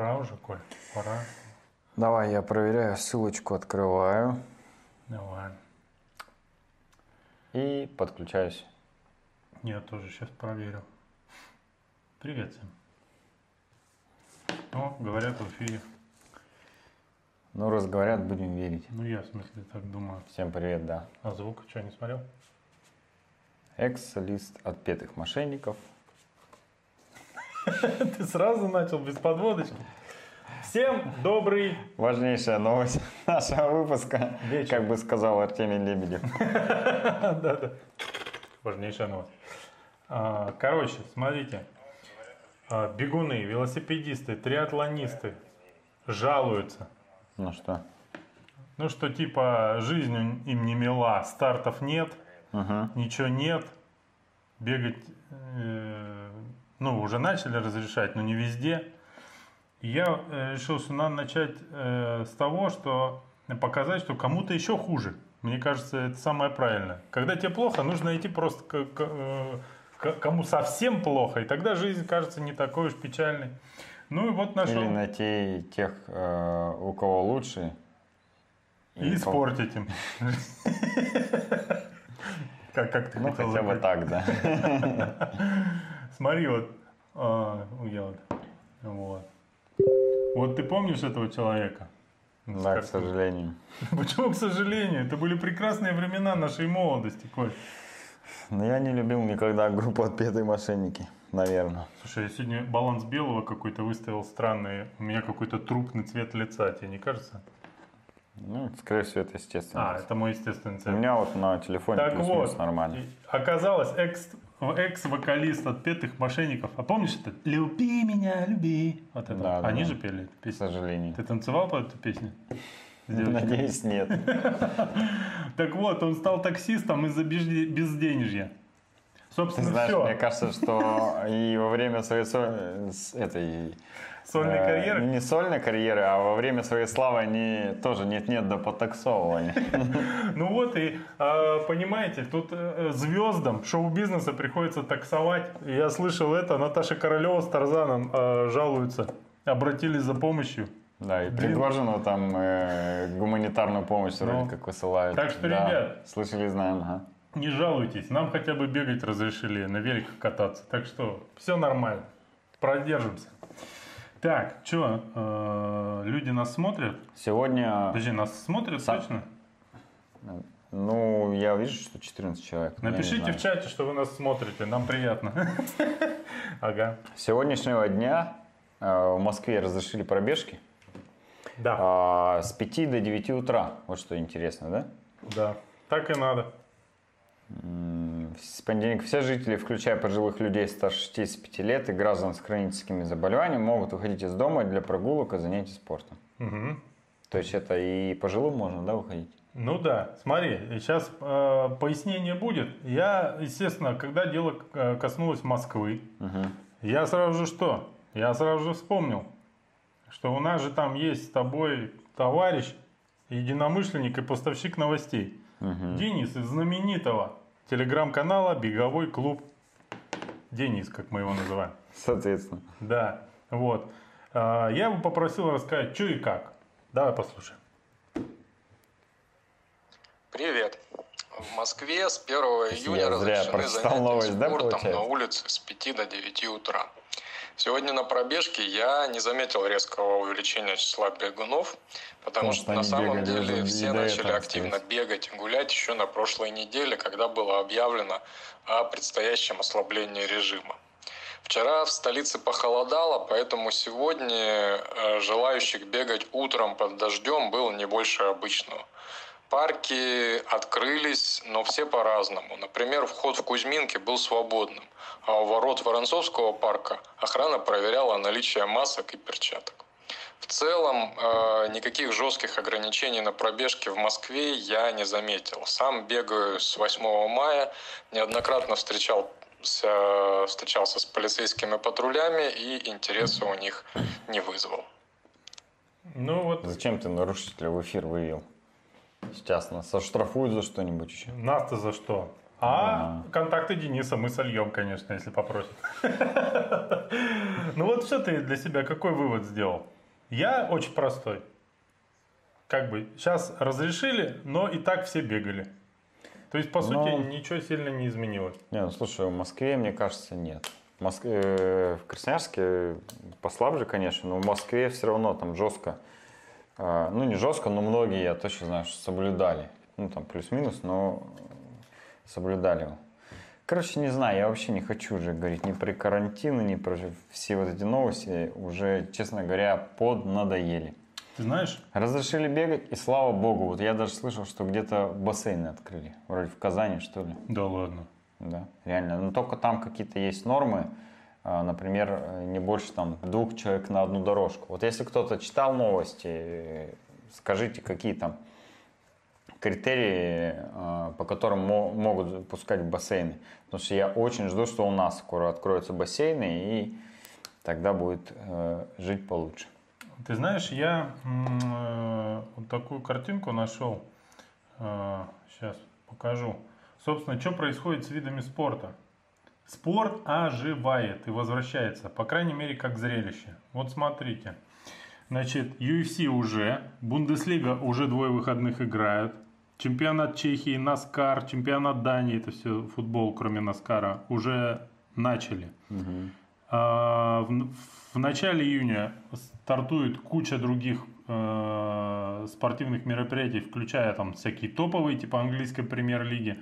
Пора уже, Коль, пора. Давай, я проверяю, ссылочку открываю Давай. и подключаюсь. Я тоже сейчас проверю. Привет всем. О, говорят в эфире. Ну, раз говорят, будем верить. Ну, я в смысле так думаю. Всем привет, да. А звук что, не смотрел? Экс-лист отпетых мошенников. Ты сразу начал без подводочки. Всем добрый Важнейшая новость нашего выпуска, Вечер. как бы сказал Артемий Лебедев. Да-да. Важнейшая новость. А, Короче, смотрите. А, Бегуны, велосипедисты, триатлонисты жалуются. Ну что? Ну, что типа жизнь им не мила, стартов нет, Угу. ничего нет, бегать, э, ну, уже начали разрешать, но не везде. И я э, решил, что надо начать э, с того, что показать, что кому-то еще хуже. Мне кажется, это самое правильное. Когда тебе плохо, нужно идти просто к, к, э, к- кому совсем плохо, и тогда жизнь кажется не такой уж печальной. Ну и вот нашел. Или найти тех, э, у кого лучше. И кого- испортить им. Как, как ты Ну, хотел хотя бы так, да. Смотри, вот, а, я вот, вот. Вот ты помнишь этого человека? Да, к Как- сожалению. Почему, к сожалению? Это были прекрасные времена нашей молодости, Коль. Но я не любил никогда группу отпетые мошенники, наверное. Слушай, я сегодня баланс белого какой-то выставил странный. У меня какой-то трупный цвет лица, тебе не кажется? Ну, скорее всего, это естественно. А, это мой естественный У цвет. меня вот на телефоне Так плюс-минус вот, нормально. оказалось, экс, экс-вокалист отпетых мошенников. А помнишь это? «Люби меня, люби». Вот это. Да, Они да. же пели эту К песню. сожалению. Ты танцевал под эту песню? Надеюсь, нет. Так вот, он стал таксистом из-за безде- безденежья. Ты Собственно, знаешь, все. мне кажется, что и во время своей со- с этой Сольной э, карьеры. не сольной карьеры, а во время своей славы они тоже нет-нет до потаксовывания. Ну вот и, а, понимаете, тут э, звездам шоу-бизнеса приходится таксовать. Я слышал это, Наташа Королева с Тарзаном э, жалуются, обратились за помощью. Да, и. Пригожину там э, гуманитарную помощь Ну. вроде как высылают. Так что, Да, ребят. Слышали, знаем, ага. Не жалуйтесь, нам хотя бы бегать разрешили, на великах кататься. Так что все нормально, продержимся. Так, что, люди нас смотрят? Сегодня, Подожди, нас смотрят Сам- точно? ну, я вижу, что 14 человек. Напишите в чате, что вы нас смотрите, нам приятно. Ага. С сегодняшнего дня э, в Москве разрешили пробежки Да, а, с 5 до 9 утра. Вот что интересно, да? да, так и надо. С понедельника все жители, включая пожилых людей старше 65 лет и граждан с хроническими заболеваниями, могут выходить из дома для прогулок и занятий спортом. Мгм. То есть это и пожилым можно, да, выходить? Ну да, смотри, сейчас э, пояснение будет. Я, естественно, когда дело э, коснулось Москвы, Мгм. я сразу же что? Я сразу же вспомнил, что у нас же там есть с тобой товарищ, единомышленник и поставщик новостей. Мгм. Денис из знаменитого телеграм-канала «Беговой клуб». Денис, как мы его называем. Соответственно. Да, вот. А, Я его попросил рассказать, что и как. Давай послушаем. Привет. В Москве с 1 июня Я разрешены занятия новость, да, спортом на улице с 5 до 9 утра. Сегодня на пробежке я не заметил резкого увеличения числа бегунов, потому Потому что, на самом бегали деле все начали активно остается. бегать и гулять еще на прошлой неделе, когда было объявлено о предстоящем ослаблении режима. Вчера в столице похолодало, поэтому сегодня э, желающих бегать утром под дождем было не больше обычного. Парки открылись, но все по-разному. Например, вход в Кузьминки был свободным, а у ворот Воронцовского парка охрана проверяла наличие масок и перчаток. В целом, э, никаких жестких ограничений на пробежке в Москве я не заметил. Сам бегаю с 8 мая, неоднократно встречал встречался с полицейскими патрулями и интереса у них не вызвал. Ну вот, Зачем ты нарушителя в эфир вывел? Сейчас нас оштрафуют за что-нибудь еще. нас-то за что? А контакты Дениса мы сольем, конечно, если попросит. Ну вот что ты для себя, какой вывод сделал? Я очень простой. Как бы сейчас разрешили, но и так все бегали. То есть, по сути, ничего сильно не изменилось. Не, ну слушай, в Москве, мне кажется, нет. В, Москве, э, в Красноярске послабже, конечно, но в Москве все равно там жестко. Э, Ну, не жестко, но многие, я точно знаю, что соблюдали. Ну, там плюс-минус, но соблюдали его. Короче, не знаю, я вообще не хочу уже говорить ни про карантин, ни про все вот эти новости. Уже, честно говоря, поднадоели. Ты знаешь, Разрешили бегать, и слава богу, вот я даже слышал, что где-то бассейны открыли. Вроде в Казани, что ли. да ладно. Да, реально. Но только там какие-то есть нормы. А, Например, э, не больше там двух человек на одну дорожку. Вот если кто-то читал новости, э, скажите, какие там критерии, э, по которым мо- могут пускать бассейны. Потому что я очень жду, что у нас скоро откроются бассейны, и тогда будет э, жить получше. Ты знаешь, я вот такую картинку нашел. Сейчас покажу. Собственно, что происходит с видами спорта? Спорт оживает и возвращается, по крайней мере, как зрелище. Вот смотрите. Значит, UFC уже, Бундеслига уже двое выходных играют. Чемпионат Чехии, Наскар, чемпионат Дании, это все футбол, кроме Наскара, уже начали. А, В, в начале июня стартует куча других э, спортивных мероприятий, включая там всякие топовые, типа английской премьер-лиги.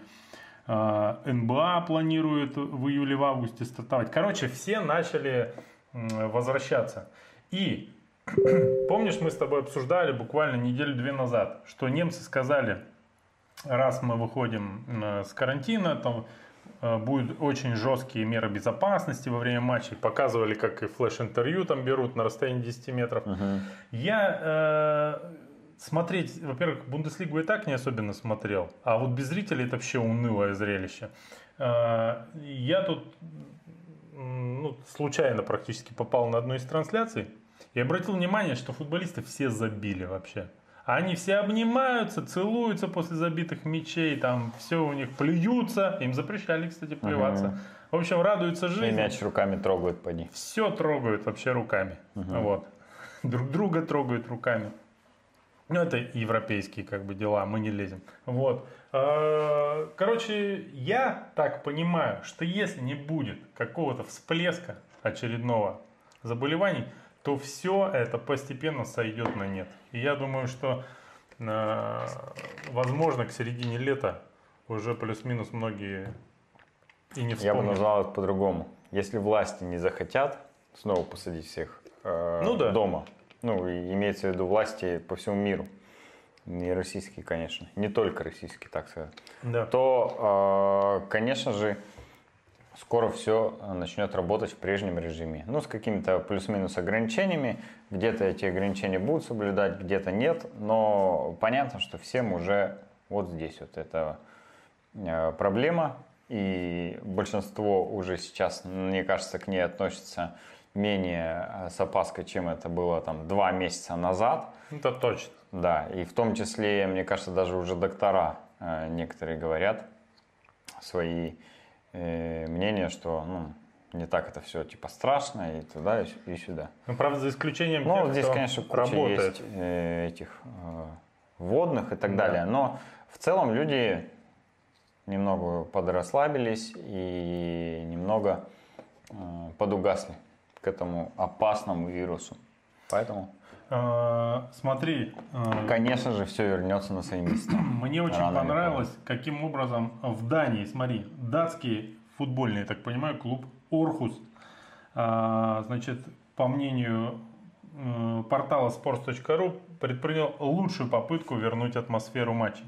А, НБА планирует в июле, в августе стартовать. Короче, все начали возвращаться. И помнишь, мы с тобой обсуждали буквально неделю-две назад, что немцы сказали, раз мы выходим э, с карантина, там э, будут очень жесткие меры безопасности во время матчей. Показывали, как и флеш-интервью там берут на расстоянии 10 метров. Я э, смотреть, во-первых, Бундеслигу и так не особенно смотрел, а вот без зрителей это вообще унылое зрелище. Э, я тут ну, случайно практически попал на одну из трансляций и обратил внимание, что футболисты все забили вообще. Они все обнимаются, целуются после забитых мячей, там все у них плюются. Им запрещали, кстати, плеваться. В общем, радуются И жизни. мяч руками трогают, поди. Все трогают вообще руками. Вот. Друг друга трогают руками. Ну, это европейские как бы дела, мы не лезем. Вот. А, Короче, я так понимаю, что если не будет какого-то всплеска очередного заболеваний, то все это постепенно сойдет на нет. И я думаю, что а, возможно к середине лета уже плюс-минус многие и не Я бы вспомнят. назвал это по-другому. Если власти не захотят снова посадить всех э, Ну да. дома, ну, имеется в виду власти по всему миру, не российские, конечно, не только российские, так сказать, Да. то, э, конечно же, скоро все начнет работать в прежнем режиме. Ну, с какими-то плюс-минус ограничениями. Где-то эти ограничения будут соблюдать, где-то нет. Но понятно, что всем уже вот здесь вот эта э, проблема. И большинство уже сейчас, мне кажется, к ней относится менее э, с опаской, чем это было там два месяца назад. Это точно. Да, и в том числе, мне кажется, даже уже доктора э, некоторые говорят свои э, мнения, что ну, не так это все типа страшно и туда, и, сю- и сюда. Ну, правда, за исключением Ну, тех, здесь, кто конечно, куча работает. есть этих водных и так Да. далее. Но в целом люди немного подрасслабились и немного подугасли к этому опасному вирусу. Поэтому, А, смотри, а, конечно же, все вернется на свои места. мне очень Рано понравилось, каким образом в Дании, смотри, датский футбольный, я так понимаю, клуб Орхус, а, значит, по мнению э, портала sports.ru, предпринял лучшую попытку вернуть атмосферу матчей.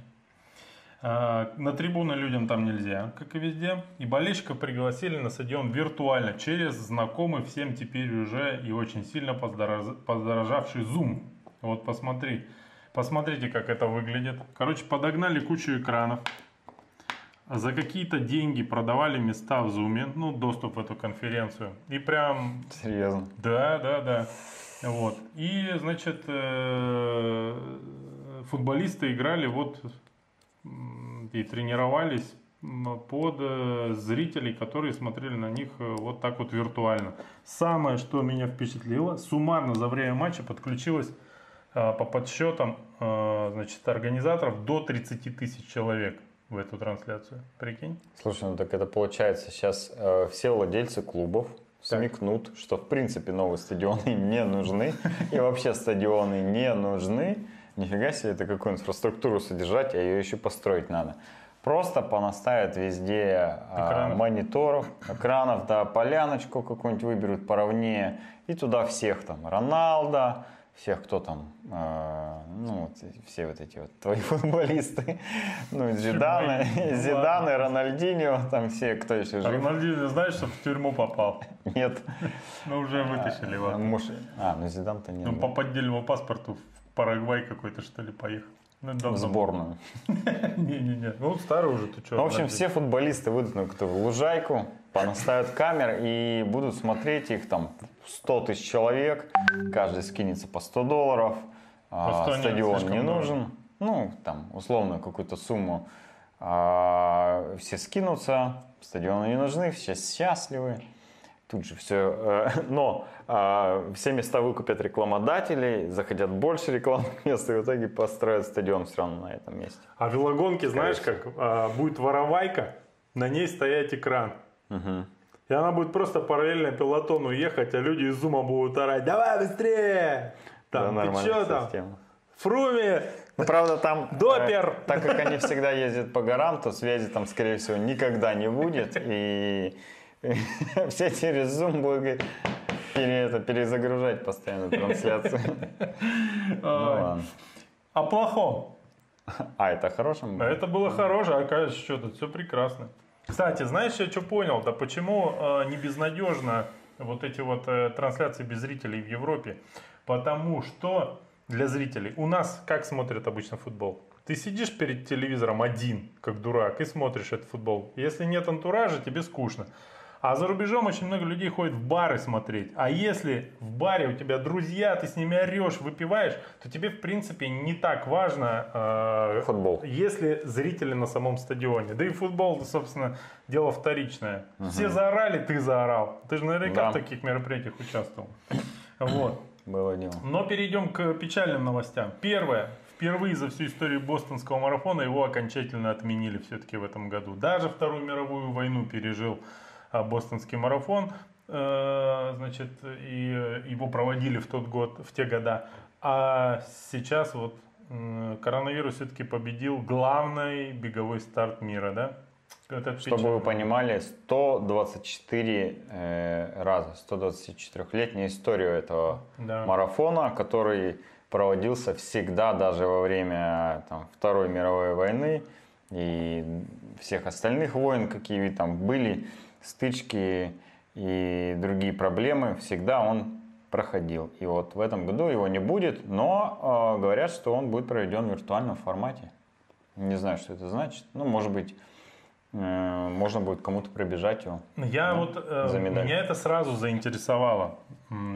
А, На трибуны людям там нельзя, как и везде. И болельщиков пригласили на стадион виртуально через знакомый всем теперь уже и очень сильно подорожавший Zoom. Вот посмотри, посмотрите, как это выглядит. Короче, подогнали кучу экранов. За какие-то деньги продавали места в Zoom, ну, доступ в эту конференцию. И прям Серьезно. да, да, да. Вот. И, значит, э, футболисты играли вот и тренировались под э, зрителей, которые смотрели на них э, вот так вот виртуально. Самое, что меня впечатлило, суммарно за время матча подключилось э, по подсчетам значит, организаторов до 30 тысяч человек в эту трансляцию. Прикинь? Слушай, ну так это получается сейчас э, все владельцы клубов смекнут, что в принципе новые стадионы не нужны и вообще стадионы не нужны. Нифига себе, это какую инфраструктуру содержать, а ее еще построить надо. Просто понаставят везде а, Экранов. мониторов, экранов, да, поляночку какую-нибудь выберут поровнее, и туда всех там, Роналда, всех, кто там, э, ну, вот все вот эти вот твои футболисты, ну, Зиданы, Ну, Зиданы, ладно. Рональдинho, там все, кто еще жив. Рональдинho, знаешь, что в тюрьму попал? Нет. Ну, уже вытащили его. Муж... А, ну Зидан-то нет. Ну, да. по поддельному паспорту Парагвай какой-то, что ли, поехал. Ну, В давно. сборную. Не-не-не. Ну, старый уже, ты что? Ну, в общем, все футболисты выйдут на какую-то лужайку, понаставят камер и будут смотреть их там 100 тысяч человек, каждый скинется по 100 долларов, а, 100 нет, стадион не нужен, ну, там, условно, какую-то сумму, А, все скинутся, стадионы не нужны, все счастливы. Тут же все, но а, все места выкупят рекламодатели, захотят больше рекламных мест, и в итоге построят стадион все равно на этом месте. А велогонки, знаешь, как а, будет воровайка, на ней стоять экран. Мгм. И она будет просто параллельно пилотону ехать, а люди из зума будут орать, давай быстрее! Да, Там, ты нормальная что там? система. Фруми! Ну, правда, там... Допер! э, так как они всегда ездят по горам, то связи там, скорее всего, никогда не будет. И все через Zoom будут говорить, пере- это, перезагружать постоянно трансляцию. Ну, ладно. О плохом. А, это хорошим? А Это было хорошее, а оказывается, что тут все прекрасно. Кстати, знаешь, я что понял? Да почему э, не безнадежно вот эти вот э, трансляции без зрителей в Европе? Потому что для зрителей у нас как смотрят обычно футбол? Ты сидишь перед телевизором один, как дурак, и смотришь этот футбол. Если нет антуража, тебе скучно. А за рубежом очень много людей ходит в бары смотреть. А если в баре у тебя друзья, ты с ними орешь, выпиваешь, то тебе, в принципе, не так важно, э, Футбол. если зрители на самом стадионе. Да и футбол, собственно, дело вторичное. Все заорали, ты заорал. Ты же наверняка Да. в таких мероприятиях участвовал. Вот. Было дело. Но перейдем к печальным новостям. Первое. Впервые за всю историю бостонского марафона его окончательно отменили все-таки в этом году. Даже Вторую мировую войну пережил бостонский марафон. Э, Значит, и э, его проводили в тот год, в те года. А сейчас вот коронавирус все-таки победил главный беговой старт мира, да? Это Чтобы печально. вы понимали, 124 э, раза, 124-летняя история этого Да. марафона, который проводился всегда, даже во время там, Второй мировой войны и всех остальных войн, какие там были, стычки и другие проблемы, всегда он проходил. И вот в этом году его не будет, но э, говорят, что он будет проведен в виртуальном формате. Не знаю, что это значит. Ну, может быть, э, можно будет кому-то пробежать его. Я Да, вот э, меня это сразу заинтересовало.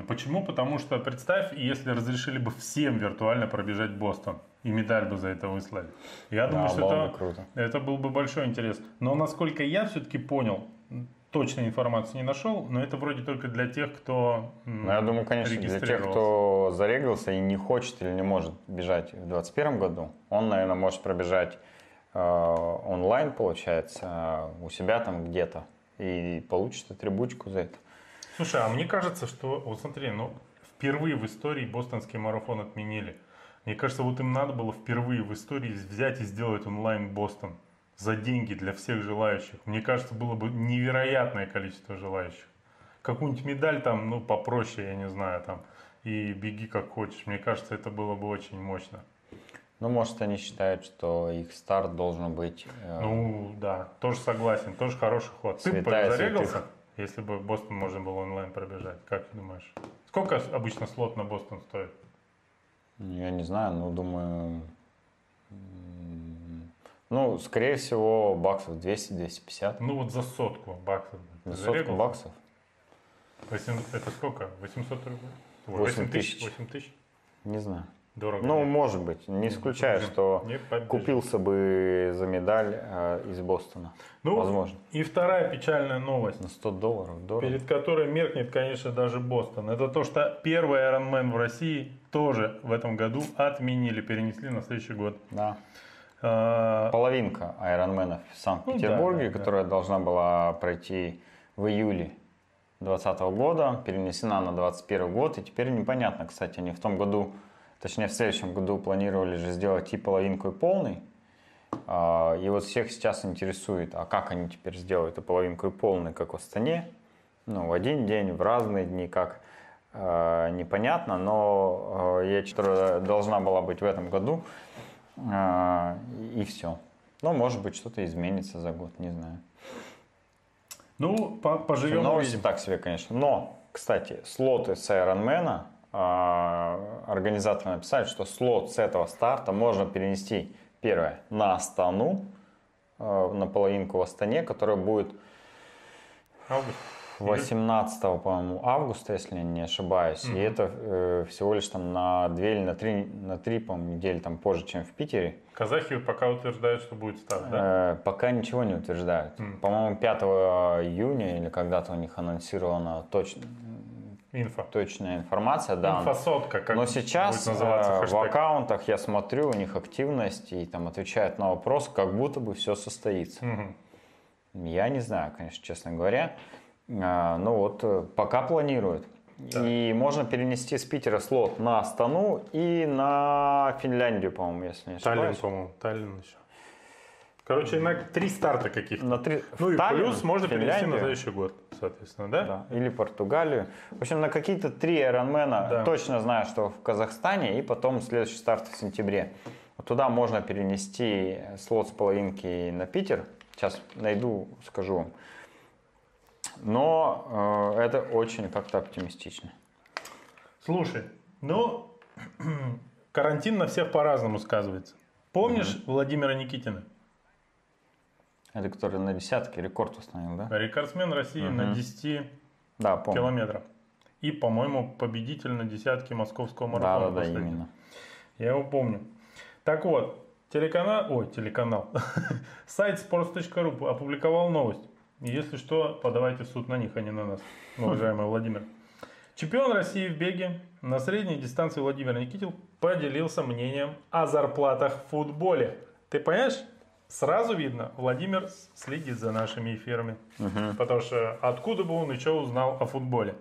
Почему? Потому что представь, если разрешили бы всем виртуально пробежать Бостон и медаль бы за это выслали. Я думаю, Да, что было это, круто. это был бы большой интерес. Но насколько я все-таки понял, точной информации не нашел, но это вроде только для тех, кто Ну, я думаю, конечно, для тех, кто зарегался и не хочет или не может бежать в 2021 году, он, наверное, может пробежать э, онлайн, получается, у себя там где-то и получит атрибутику за это. Слушай, а мне кажется, что, вот смотри, ну, впервые в истории бостонский марафон отменили. Мне кажется, вот им надо было впервые в истории взять и сделать онлайн Бостон за деньги для всех желающих. Мне кажется, было бы невероятное количество желающих. Какую-нибудь медаль там, ну, попроще, я не знаю, там, и беги как хочешь. Мне кажется, это было бы очень мощно. Ну, может, они считают, что их старт должен быть... э, Ну, да, тоже согласен, тоже хороший ход. Ты бы Святая зарегался, святых. если бы Бостон можно было онлайн пробежать? Как ты думаешь? Сколько обычно слот на Бостон стоит? Я не знаю, но думаю... Ну, скорее всего, баксов 200-250. Ну вот за сотку баксов. За сотку зарегался? баксов. Восем- Это сколько? 800 рублей? Ой, Восемь 8 тысяч. тысяч. 8 тысяч. Не знаю. Дорого. Ну, нет. может быть. Не исключаю, побежим. что Не купился бы за медаль э, из Бостона. Ну, Возможно. И вторая печальная новость, На 100 долларов. Дорого. перед которой меркнет, конечно, даже Бостон. Это то, что первый Ironman в России тоже в этом году отменили, перенесли на следующий год. Да. А, Половинка Айронменов в Санкт-Петербурге, Ну да, да, да. которая должна была пройти в июле 2020 года, перенесена на 2021 год. И теперь непонятно, кстати, они в том году, точнее в следующем году планировали же сделать и половинку, и полный. А, И вот всех сейчас интересует, а как они теперь сделают и половинку, и полный, как в Астане? Ну, в один день, в разные дни, как э, непонятно, но я что должна была быть в этом году, а, и все. Ну, может быть, что-то изменится за год, не знаю. ну, по- поживем Новости так себе, конечно. Но, кстати, слоты с Ironman, а, организаторы написали, что слот с этого старта можно перенести, первое, на Астану, а, на половинку в Астане, которая будет Август. 18, по-моему, августа, если я не ошибаюсь. И это э, всего лишь там на 2 или на 3, на 3 по-моему, недели там позже, чем в Питере. Казахи пока утверждают, что будет старт, да? Э, пока ничего не утверждают. Мгм. По-моему, 5 июня или когда-то у них анонсирована точ- Инфо. точная информация, да. Инфосотка, как Но сейчас будет называться э, в аккаунтах я смотрю, у них активность и там отвечают на вопрос, как будто бы все состоится. Мгм. Я не знаю, конечно, честно говоря. А, Ну вот, э, пока планируют. И можно перенести с Питера слот на Астану и на Финляндию, по-моему, если не Таллин, ошибаюсь. по-моему, Таллин еще. Короче, на три старта каких-то. На три... Ну и Таллин, плюс можно перенести на Финляндию, следующий год, соответственно, да? да, или Португалию. В общем, на какие-то три Ironman Да. точно знаю, что в Казахстане, и потом следующий старт в сентябре. Вот туда можно перенести слот с половинки на Питер. Сейчас найду, скажу вам. Но э, это очень как-то оптимистично. Слушай, ну, карантин на всех по-разному сказывается. Помнишь Владимира Никитина? Это который на десятке рекорд установил, да? Рекордсмен России на Мгм. 10 Да, помню. километров. И, по-моему, победитель на десятке московского Да, марафона. да, да, последнего. именно. Я его помню. Так вот, телеканал, ой, телеканал, сайт sports.ru опубликовал новость. И Если что, подавайте в суд на них, а не на нас, уважаемый Владимир. Чемпион России в беге на средней дистанции Владимир Никитин поделился мнением о зарплатах в футболе. Ты понимаешь? Сразу видно, Владимир следит за нашими эфирами. Мгм. Потому что откуда бы он еще узнал о футболе,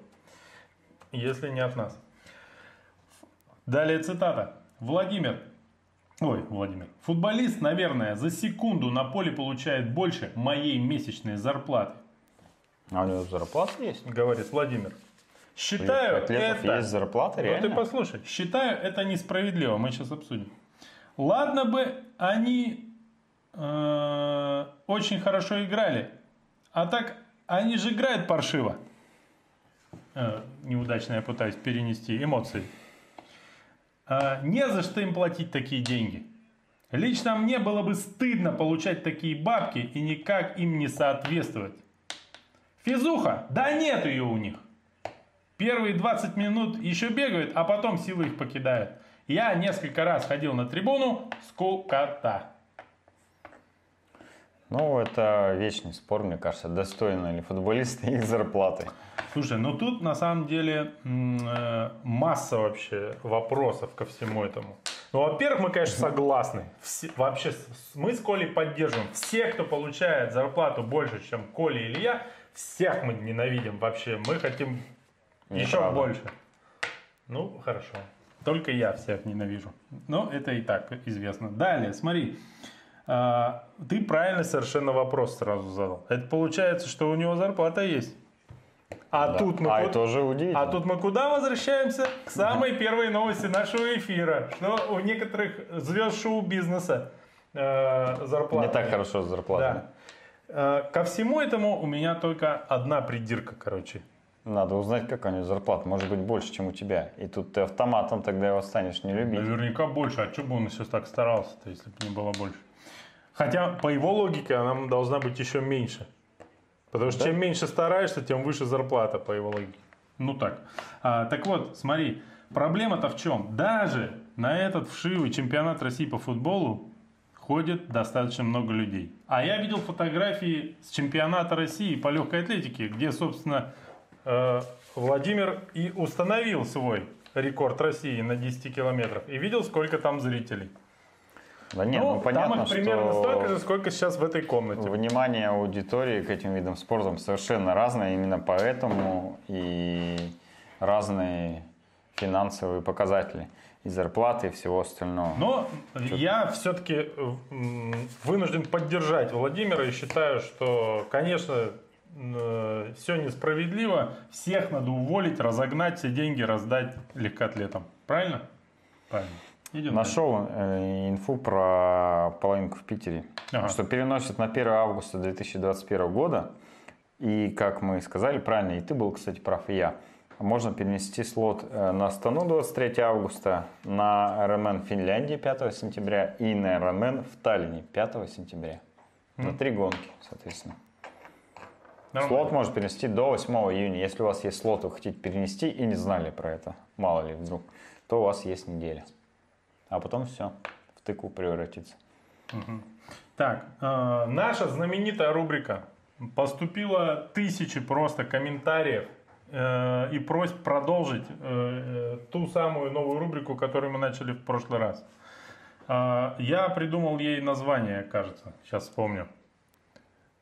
если не от нас. Далее цитата. Владимир, ой, Владимир, футболист, наверное, за секунду на поле получает больше моей месячной зарплаты, А у него зарплата есть? говорит Владимир. Считаю это... есть зарплата, Ну ты реально? послушай. Считаю это несправедливо. Мы сейчас обсудим. Ладно бы они э, очень хорошо играли. А так они же играют паршиво. Э, неудачно я пытаюсь перенести эмоции. Э, не за что им платить такие деньги. Лично мне было бы стыдно получать такие бабки и никак им не соответствовать. Физуха? Да нет ее у них. Первые 20 минут еще бегают, а потом силы их покидают. Я несколько раз ходил на трибуну, скукота. Ну, это вечный спор, мне кажется, достойны ли футболисты их зарплаты. Слушай, ну тут на самом деле э, масса вообще вопросов ко всему этому. Ну, во-первых, мы, конечно, согласны. Все- вообще, мы с Колей поддерживаем. Все, кто получает зарплату больше, чем Коля или я, всех мы ненавидим вообще. Мы хотим еще Неправда. больше. Ну, хорошо. Только я всех ненавижу. Но это и так известно. Далее, смотри. А, ты правильно совершенно вопрос сразу задал. Это получается, что у него зарплата есть. А Да. тут мы а ку- это удивительно. а тут мы куда возвращаемся? К самой первой новости нашего эфира, что у некоторых звезд шоу-бизнеса э, зарплата. Не так хорошо с зарплатой. Да. Э, ко всему этому у меня только одна придирка, короче. Надо узнать, какая у него зарплата. Может быть, больше, чем у тебя. И тут ты автоматом тогда его станешь не любить. Наверняка больше. А что бы он сейчас так старался-то, если бы не было больше? Хотя, по его логике, она должна быть еще меньше. Потому что Да? чем меньше стараешься, тем выше зарплата, по его логике. Ну так. А, так вот, смотри, проблема-то в чем? Даже на этот вшивый чемпионат России по футболу ходит достаточно много людей. А я видел фотографии с чемпионата России по легкой атлетике, где, собственно, э, Владимир и установил свой рекорд России на 10 километров. И видел, сколько там зрителей. Да нет, ну, ну, понятно, там их примерно что столько же, сколько сейчас в этой комнате. внимание аудитории к этим видам спорта совершенно разное, именно поэтому и разные финансовые показатели и зарплаты и всего остального. Но я все-таки вынужден поддержать Владимира и считаю, что, конечно, все несправедливо. Всех надо уволить, разогнать, все деньги раздать легкоатлетам. Правильно? Правильно. Идем Нашел э, инфу про половинку в Питере, ага. что переносят на 1 августа 2021 года. И, как мы сказали, правильно, и ты был, кстати, прав, и я. Можно перенести слот э, на Стану 23 августа, на РМН Финляндии 5 сентября и на РМН в Таллине 5 сентября. Mm. На три гонки, соответственно. Нормально. Слот можно перенести до 8 июня. Если у вас есть слот, вы хотите перенести и не знали про это, мало ли вдруг, то у вас есть неделя а потом все, в тыкву превратится. Угу. Так, э, наша знаменитая рубрика. Поступило тысячи просто комментариев э, и просьб продолжить э, ту самую новую рубрику, которую мы начали в прошлый раз. Э, я придумал ей название, кажется, сейчас вспомню.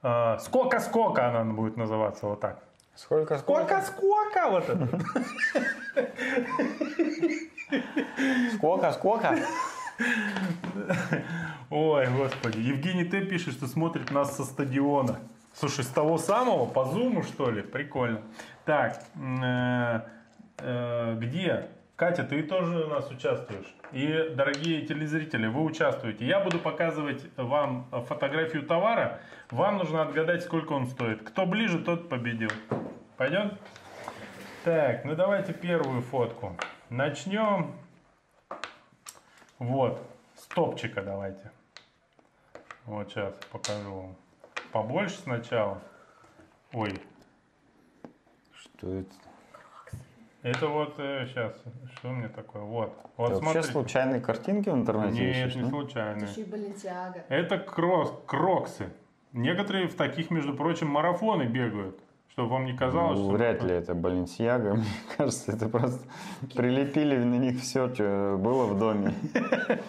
Э, сколько-сколько она будет называться, вот так. Сколько-сколько? Сколько-сколько вот это. Сколько, сколько? Ой, господи. Евгений Т. пишет, что смотрит нас со стадиона. Слушай, с того самого, по зуму, что ли? Прикольно. Так, э, э, где? Катя, ты тоже у нас участвуешь. И, дорогие телезрители, вы участвуете. Я буду показывать вам фотографию товара. Вам нужно отгадать, сколько он стоит. Кто ближе, тот победил. Пойдем? Так, ну давайте первую фотку. Начнем. Вот, с топчика давайте. Вот сейчас покажу вам. Побольше сначала. Ой. Что это? Это вот э, сейчас, что мне такое? Вот. вот это вообще случайные картинки в интернете Нет, ищешь, не да? случайные. Это еще Это крос, кроксы. Некоторые в таких, между прочим, марафоны бегают. Чтобы вам не казалось, ну, что... Вряд ли это Баленсиага. Мне кажется, это просто прилепили на них все, что было в доме.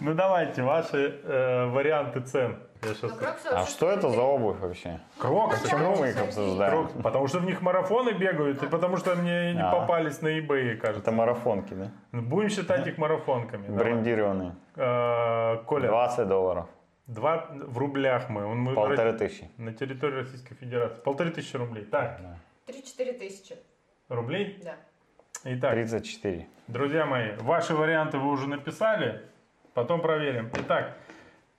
Ну давайте, ваши э, варианты цен. А что это за обувь вообще? Кроксы. Почему мы их обсуждаем? Потому что в них марафоны бегают, и потому что мне не а. попались на eBay, кажется. Это марафонки, да? Будем считать их марафонками. Брендированные. Э, Коля. 20 долларов. Два в рублях мы. Он, мы Полторы тысячи. На территории Российской Федерации. Полторы тысячи рублей. Так. Три-четыре тысячи. Рублей? Да. Итак. 34. Друзья мои, ваши варианты вы уже написали. Потом проверим. Итак,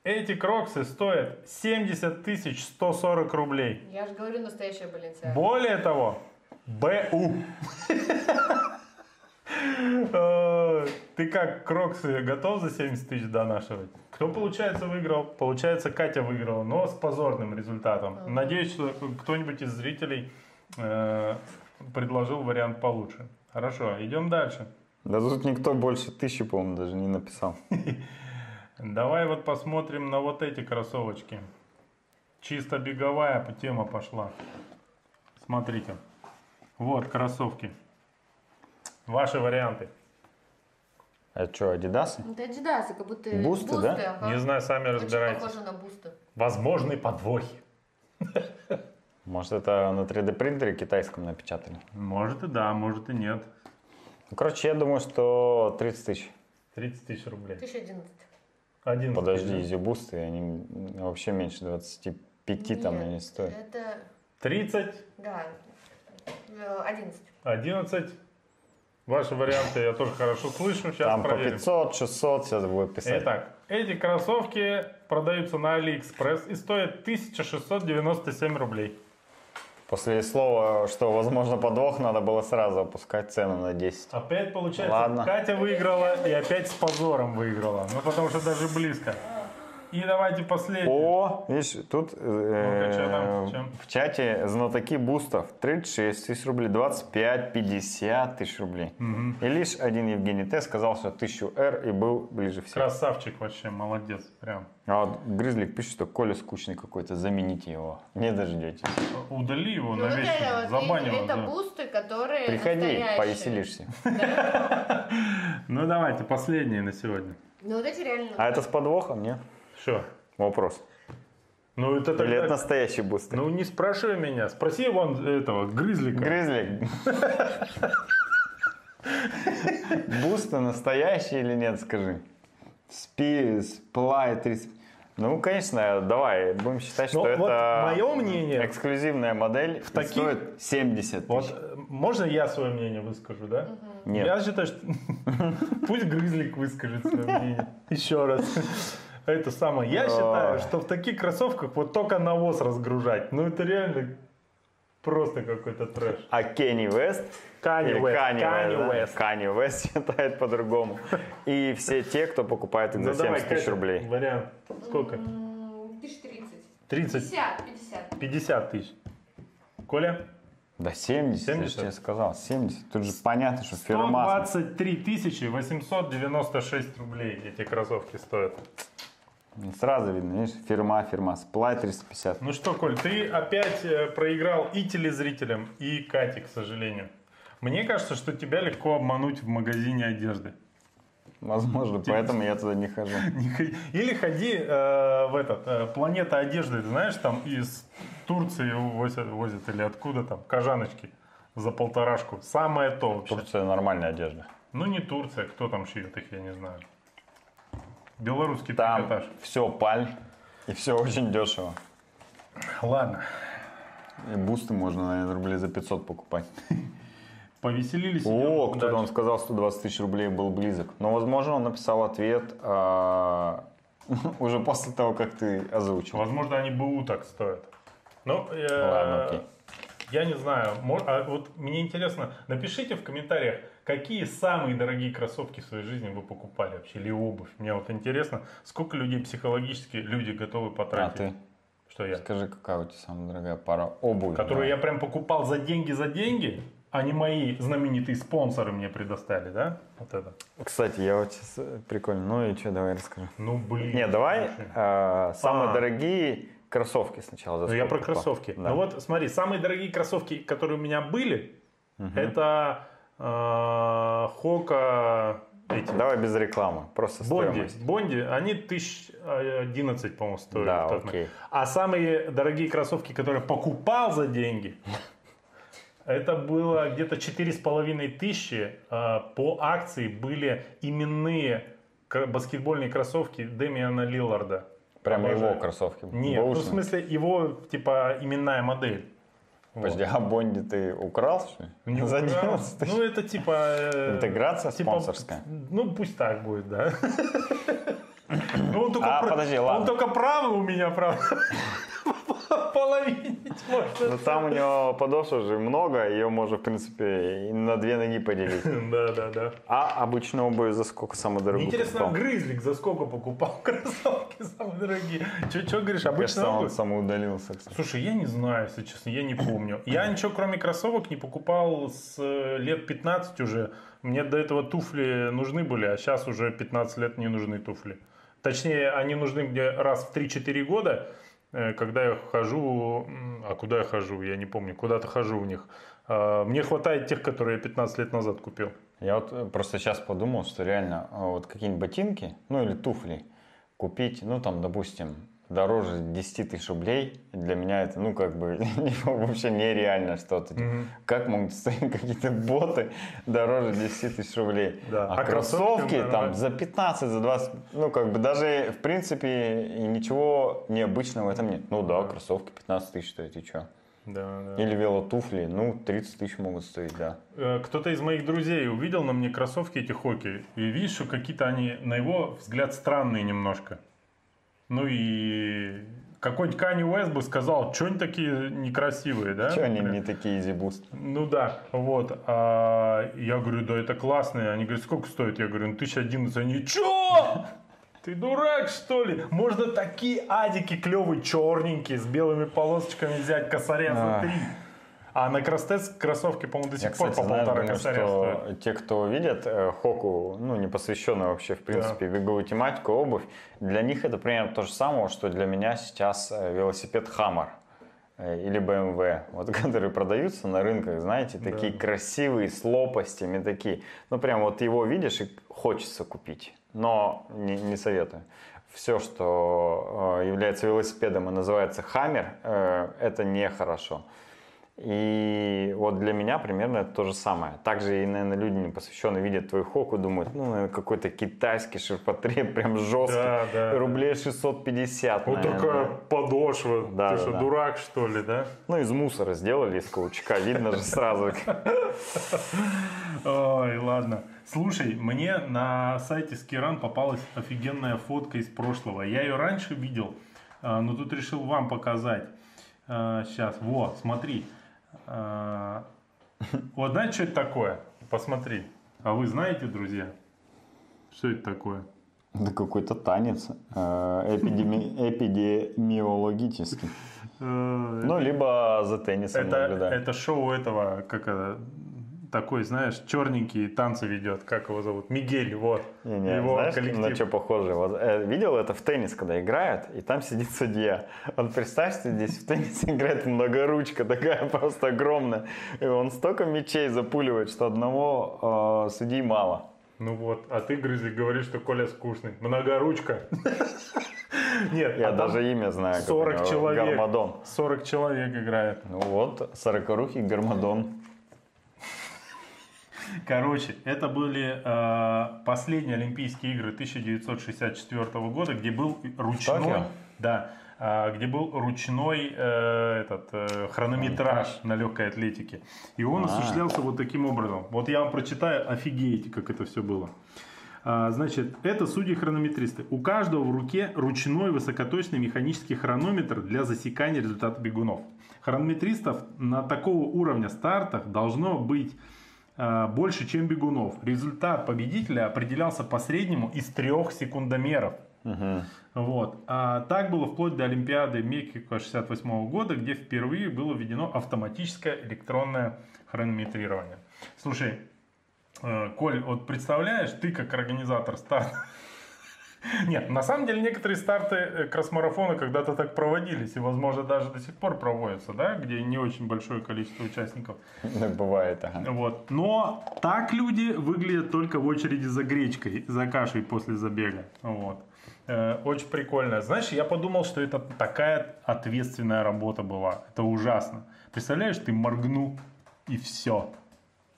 эти кроксы стоят 70 тысяч 140 рублей. Я же говорю, настоящая Баленсиага. Более того, БУ. Ты как кроксы готов за 70 тысяч донашивать? Кто, получается, выиграл? Получается, Катя выиграла, но с позорным результатом. Надеюсь, что кто-нибудь из зрителей э, предложил вариант получше. Хорошо, идем дальше. Да тут никто больше тысячи, по-моему, даже не написал. Давай вот посмотрим на вот эти кроссовочки. Чисто беговая тема пошла. Смотрите. Вот кроссовки. Ваши варианты. Это что, Адидасы? Это Адидасы, как будто бусты, бусты да? Ага. Не знаю, сами разбирайтесь. Очень похоже на Boostы. Возможные подвохи. Может, это на 3D принтере китайском напечатали? Может и да, может и нет. Ну, короче, я думаю, что 30 тысяч. 30 тысяч рублей. 1011. 11 Подожди, Yeezy Boostы, они вообще меньше 25 нет, там они стоят. это... 30? Да, 11. 11. Ваши варианты я тоже хорошо слышу. Сейчас Там проверим. по 500, 600 сейчас будет писать. Итак, эти кроссовки продаются на AliExpress и стоят 1697 рублей. После слова, что возможно подвох, надо было сразу опускать цену на 10. Опять получается, Ладно. Катя выиграла и опять с позором выиграла. Ну, потому что даже близко. И давайте последний. О, видишь, тут э, там, в чате знатоки бустов 36 тысяч рублей, 25, 50 тысяч рублей. И лишь один Евгений Т. сказал, что 1000 R и был ближе всех. Красавчик вообще, молодец, прям. А вот Грызлик пишет, что Коля скучный какой-то, замените его. Не дождетесь. Удали его Ну, вот, забань видите, его, это да. бусты, которые Приходи, настоящие. повеселишься. Ну давайте, последние на сегодня. Ну, вот эти реально... А это с подвохом, нет? Что? Вопрос. Ну это Или это тогда... настоящий бустер? Ну не спрашивай меня, спроси вон этого грызлика. Грызлик. Бусты настоящие или нет, скажи. Спи, сплай, 30. Ну, конечно, давай, будем считать, что Ну, вот это мое мнение- эксклюзивная модель и таких- стоит 70 тысяч. Вот э, можно я свое мнение выскажу, да? Нет. Я считаю, что пусть грызлик выскажет свое мнение. Еще раз. Это самое. Я считаю, что в таких кроссовках вот только навоз разгружать. Ну это реально просто какой-то трэш. А Кенни Вест Канни Канни Уэст, да? Уэст. Канни Уэст считает по-другому. И все те, кто покупает их Ну за давай, 70 тысяч Катя, рублей. Вариант. Сколько? Тысяч тридцать. 30, 50, 50. 50 тысяч. Коля? Да 70, 70? я тебе сказал, 70. Тут же понятно, что фирма. 123 тысячи 896 рублей эти кроссовки стоят. Сразу видно, видишь, фирма, фирма. Сплай 350. Ну что, Коль, ты опять э, проиграл и телезрителям, и Кате, к сожалению. Мне кажется, что тебя легко обмануть в магазине одежды. Возможно, поэтому я туда не хожу. Или ходи э, в этот, э, планета одежды, ты знаешь, там из Турции возят, возят или откуда там, кожаночки за полторашку. Самое то вообще. Турция нормальная одежда. Ну не Турция, кто там шьет их, я не знаю. Белорусский Там трикотаж. все паль, и все очень дешево. Ладно, И бусты можно, наверное, рублей за 500 покупать. повеселились. О, кто-то он сказал, 120 тысяч рублей был близок. Но, возможно, он написал ответ а, уже после того, как ты озвучил. Возможно, они БУ так стоят. Ну, э, Ладно, окей. я не знаю. А вот мне интересно, напишите в комментариях, какие самые дорогие кроссовки в своей жизни вы покупали вообще, или обувь. Мне вот интересно, сколько людей психологически люди готовы А потратить. ты Что я? скажи, какая у тебя самая дорогая пара обуви? Которую Да. я прям покупал за деньги за деньги, а не мои знаменитые спонсоры мне предоставили, да? Вот это. Кстати, я вот сейчас э, прикольно. Ну и что, давай расскажи. Ну, блин. Не, давай а, самые А. дорогие кроссовки сначала. за Ну, я про покупал? кроссовки. Да. Ну вот, смотри, самые дорогие кроссовки, которые у меня были, это э, Хока, эти, Давай без рекламы, просто Бонди. стоимость. Бонди, они тысяч э, 11, по-моему, стоили. Да, окей. момент. А самые дорогие кроссовки, которые покупал за деньги, это было где-то 4,5 тысячи. э, По акции были именные баскетбольные кроссовки Демиана Лилларда. Прямо Обожаю. его кроссовки. Нет, ну в смысле его, типа, именная модель. Подожди, а Бонди ты украл? Не За украл. 11 тысяч? Ну, это типа... э, Интеграция типа, спонсорская. Ну, пусть так будет, да. Ну, он только А, пра- подожди, Он ладно. только правый у меня, правда. Половинить можно. Ну там у него подошва же много, ее можно, в принципе, на две ноги поделить. Да, да, да. А обычно обувь за сколько самый дорогой интересно? Грызлик за сколько покупал кроссовки самые дорогие? Че говоришь, Кажется, обычно он самоудалился. кстати. Слушай, я не знаю, если честно, я не помню. Я ничего кроме кроссовок не покупал с э, лет 15 уже. Мне до этого туфли нужны были, а сейчас уже 15 лет не нужны туфли. Точнее, они нужны мне раз в 3-4 года, когда я хожу... А куда я хожу? Я не помню. Куда-то хожу в них. А, Мне хватает тех, которые я 15 лет назад купил. Я вот э, просто сейчас подумал, что реально а, вот какие-нибудь ботинки, ну или туфли купить, ну там, допустим, дороже 10 тысяч рублей, для меня это, ну, как бы, вообще нереально что-то. Мгм. Как могут стоять какие-то боты дороже 10 тысяч рублей? Да. А, А кроссовки кроссовки там за 15, за 20, ну, как бы даже, в принципе, ничего необычного в этом нет. Ну да, кроссовки 15 тысяч стоят, и что? Да, да. Или велотуфли, ну, 30 тысяч могут стоить, да. Э, Кто-то из моих друзей увидел на мне кроссовки эти хоки, и видишь, что какие-то они, на его взгляд, странные немножко. Ну и какой-нибудь Канье Уэст бы сказал, что они такие некрасивые, да? Че они не такие Yeezy Boost? Ну да, вот. А я говорю, да это классные. Они говорят, сколько стоит? Я говорю, ну 1011. Они, чё? Ты дурак, что ли? Можно такие адики клевые, черненькие, с белыми полосочками взять, косаря за три. А на кросстец кроссовки, по-моему, до Я, сих пор кстати, по знаешь, полтора думаю, косаря стоят. что те, кто видят э, Хоку, ну, не посвященную вообще, в принципе, беговую тематику, обувь, для них это примерно то же самое, что для меня сейчас э, велосипед Hammer э, или BMW, вот, которые продаются на рынках, знаете, такие красивые, с лопастями такие. Ну, прям вот его видишь и хочется купить, но не, не советую. Все, что э, является велосипедом и называется Hammer, э, это нехорошо. И вот для меня примерно это то же самое. Также и, наверное, люди, не посвященные, видят твою хоку, думают, ну, наверное, какой-то китайский ширпотреб, прям жесткий, Да, да, рублей 650, Вот наверное. такая подошва. Да, Ты да, что, да. дурак, что ли, да? Ну, из мусора сделали, из каучука, видно же сразу. Ой, ладно. Слушай, мне на сайте Скиран попалась офигенная фотка из прошлого. Я ее раньше видел, а, но тут решил вам показать. Сейчас, во, смотри. А, Вот знаете, что это такое? Посмотри. А вы знаете, друзья, что это такое? Это какой-то танец э, эпидеми- эпидемиологический. Э, Ну, либо за теннисом Это, наблюдать. это шоу этого, как такой, знаешь, черненький танцы ведет, как его зовут? Мигель, вот. Не-не, его знаешь, коллектив. на что похоже? Вот, э, видел это в теннис, когда играют, и там сидит судья. Вот представьте, здесь в теннис играет многоручка такая просто огромная. И он столько мячей запуливает, что одного э, судьи мало. Ну вот, а ты, Грызли, говоришь, что Коля скучный. Многоручка. Нет, Я а даже имя знаю. как у 40 него, человек. Гармадон. 40 человек играет. Ну вот, сорокорукий Гармадон. Короче, это были э, последние Олимпийские игры 1964 года, где был ручной, да, э, где был ручной э, этот э, хронометраж на легкой атлетике, и он А. осуществлялся вот таким образом. Вот я вам прочитаю, офигеете, как это все было. А, Значит, это судьи-хронометристы. У каждого в руке ручной высокоточный механический хронометр для засекания результата бегунов. Хронометристов на такого уровня стартах должно быть больше, чем бегунов. Результат победителя определялся по среднему из трех секундомеров. Вот. А так было вплоть до Олимпиады Мехико 68 года, где впервые было введено автоматическое электронное хронометрирование. Слушай, э, Коль, вот представляешь, ты как организатор старта, нет, на самом деле некоторые старты э, кросс-марафона когда-то так проводились, и, возможно, даже до сих пор проводятся, да, где не очень большое количество участников. Бывает, ага. Вот. Но так люди выглядят только в очереди за гречкой, за кашей после забега. Вот. Э, Очень прикольно. Знаешь, я подумал, что это такая ответственная работа была. Это ужасно. Представляешь, ты моргнул и все.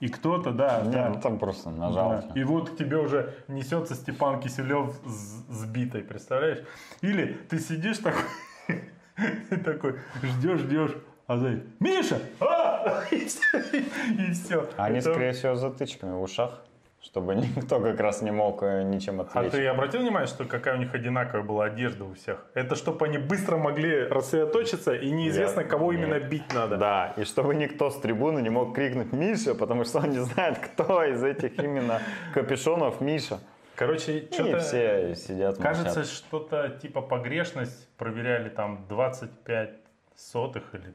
И кто-то, да, Не, да. ну там просто нажал. Да. И вот к тебе уже несется Степан Киселев с сбитой, представляешь? Или ты сидишь такой, такой ждешь, ждешь, а за Миша! А! И все. Они, скорее всего, с затычками в ушах, чтобы никто как раз не мог э, ничем А ответить. ты обратил внимание, что какая у них одинаковая была одежда у всех? Это чтобы они быстро могли рассредоточиться и неизвестно, Я- кого нет. именно бить надо. Да, и чтобы никто с трибуны не мог крикнуть «Миша», потому что он не знает, кто из этих именно капюшонов Миша. Короче, что-то все сидят, кажется, что-то типа погрешность проверяли там 25 сотых или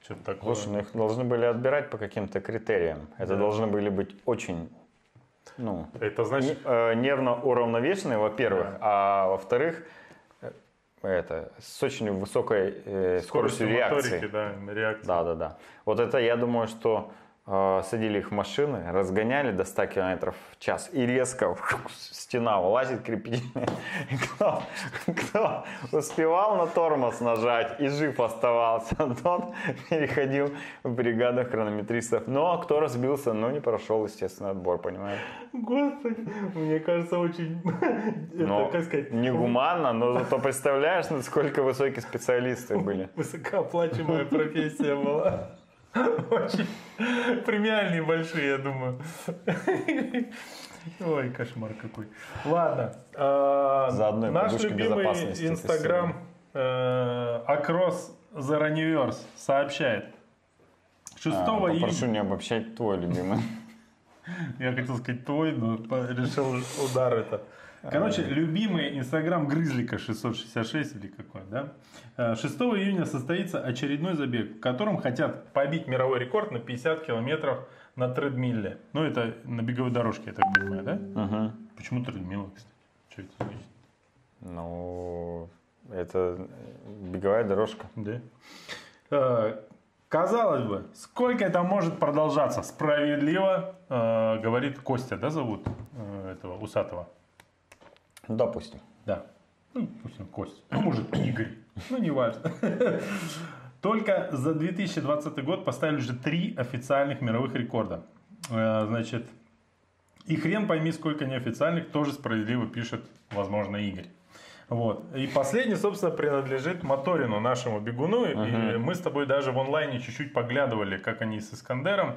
что-то такое. Слушай, ну их должны были отбирать по каким-то критериям. Это Да. должны были быть очень, ну, Это значит, э, нервно уравновешенные, во-первых, Да. а во-вторых, э, это с очень высокой э, скоростью реакции. моторики, да, реакции. Да, да, да. Вот это я думаю, что садили их в машины, разгоняли до 100 км в час и резко стена вылазит крепительная. И кто, кто успевал на тормоз нажать и жив оставался, тот переходил в бригаду хронометристов. Ну, а кто разбился, ну, не прошел, естественно, отбор, понимаешь? Господи, мне кажется, очень, Но это, как сказать, негуманно, но зато представляешь, насколько высокие специалисты были. высокооплачиваемая профессия была. Очень премиальные большие, я думаю. Ой, кошмар какой. Ладно. а, Заодно Наш любимый Инстаграм э, Across the Runniverse сообщает. 6 А, июня. Попрошу не обобщать твой любимый. Я хотел сказать твой, но решил удар это. Короче, любимый Инстаграм Грызлика 666 или какой, да? Э, 6 июня состоится очередной забег, в котором хотят побить мировой рекорд на 50 километров на тредмилле. Ну, это на беговой дорожке, я так понимаю, да? Мгм. Почему тредмилла, кстати? Что это значит? Ну, это беговая дорожка. Да. Э, Казалось бы, сколько это может продолжаться? Справедливо, э, говорит Костя, да, зовут э, этого усатого? Допустим. Да. Ну, пусть он Костя. Ну, может, Игорь. Ну, не важно. Только за 2020 год поставили уже три официальных мировых рекорда. Э, Значит, и хрен пойми, сколько неофициальных, тоже справедливо пишет, возможно, Игорь. Вот. И последний, собственно, принадлежит Моторину, нашему бегуну. И мы с тобой даже в онлайне чуть-чуть поглядывали, как они с Искандером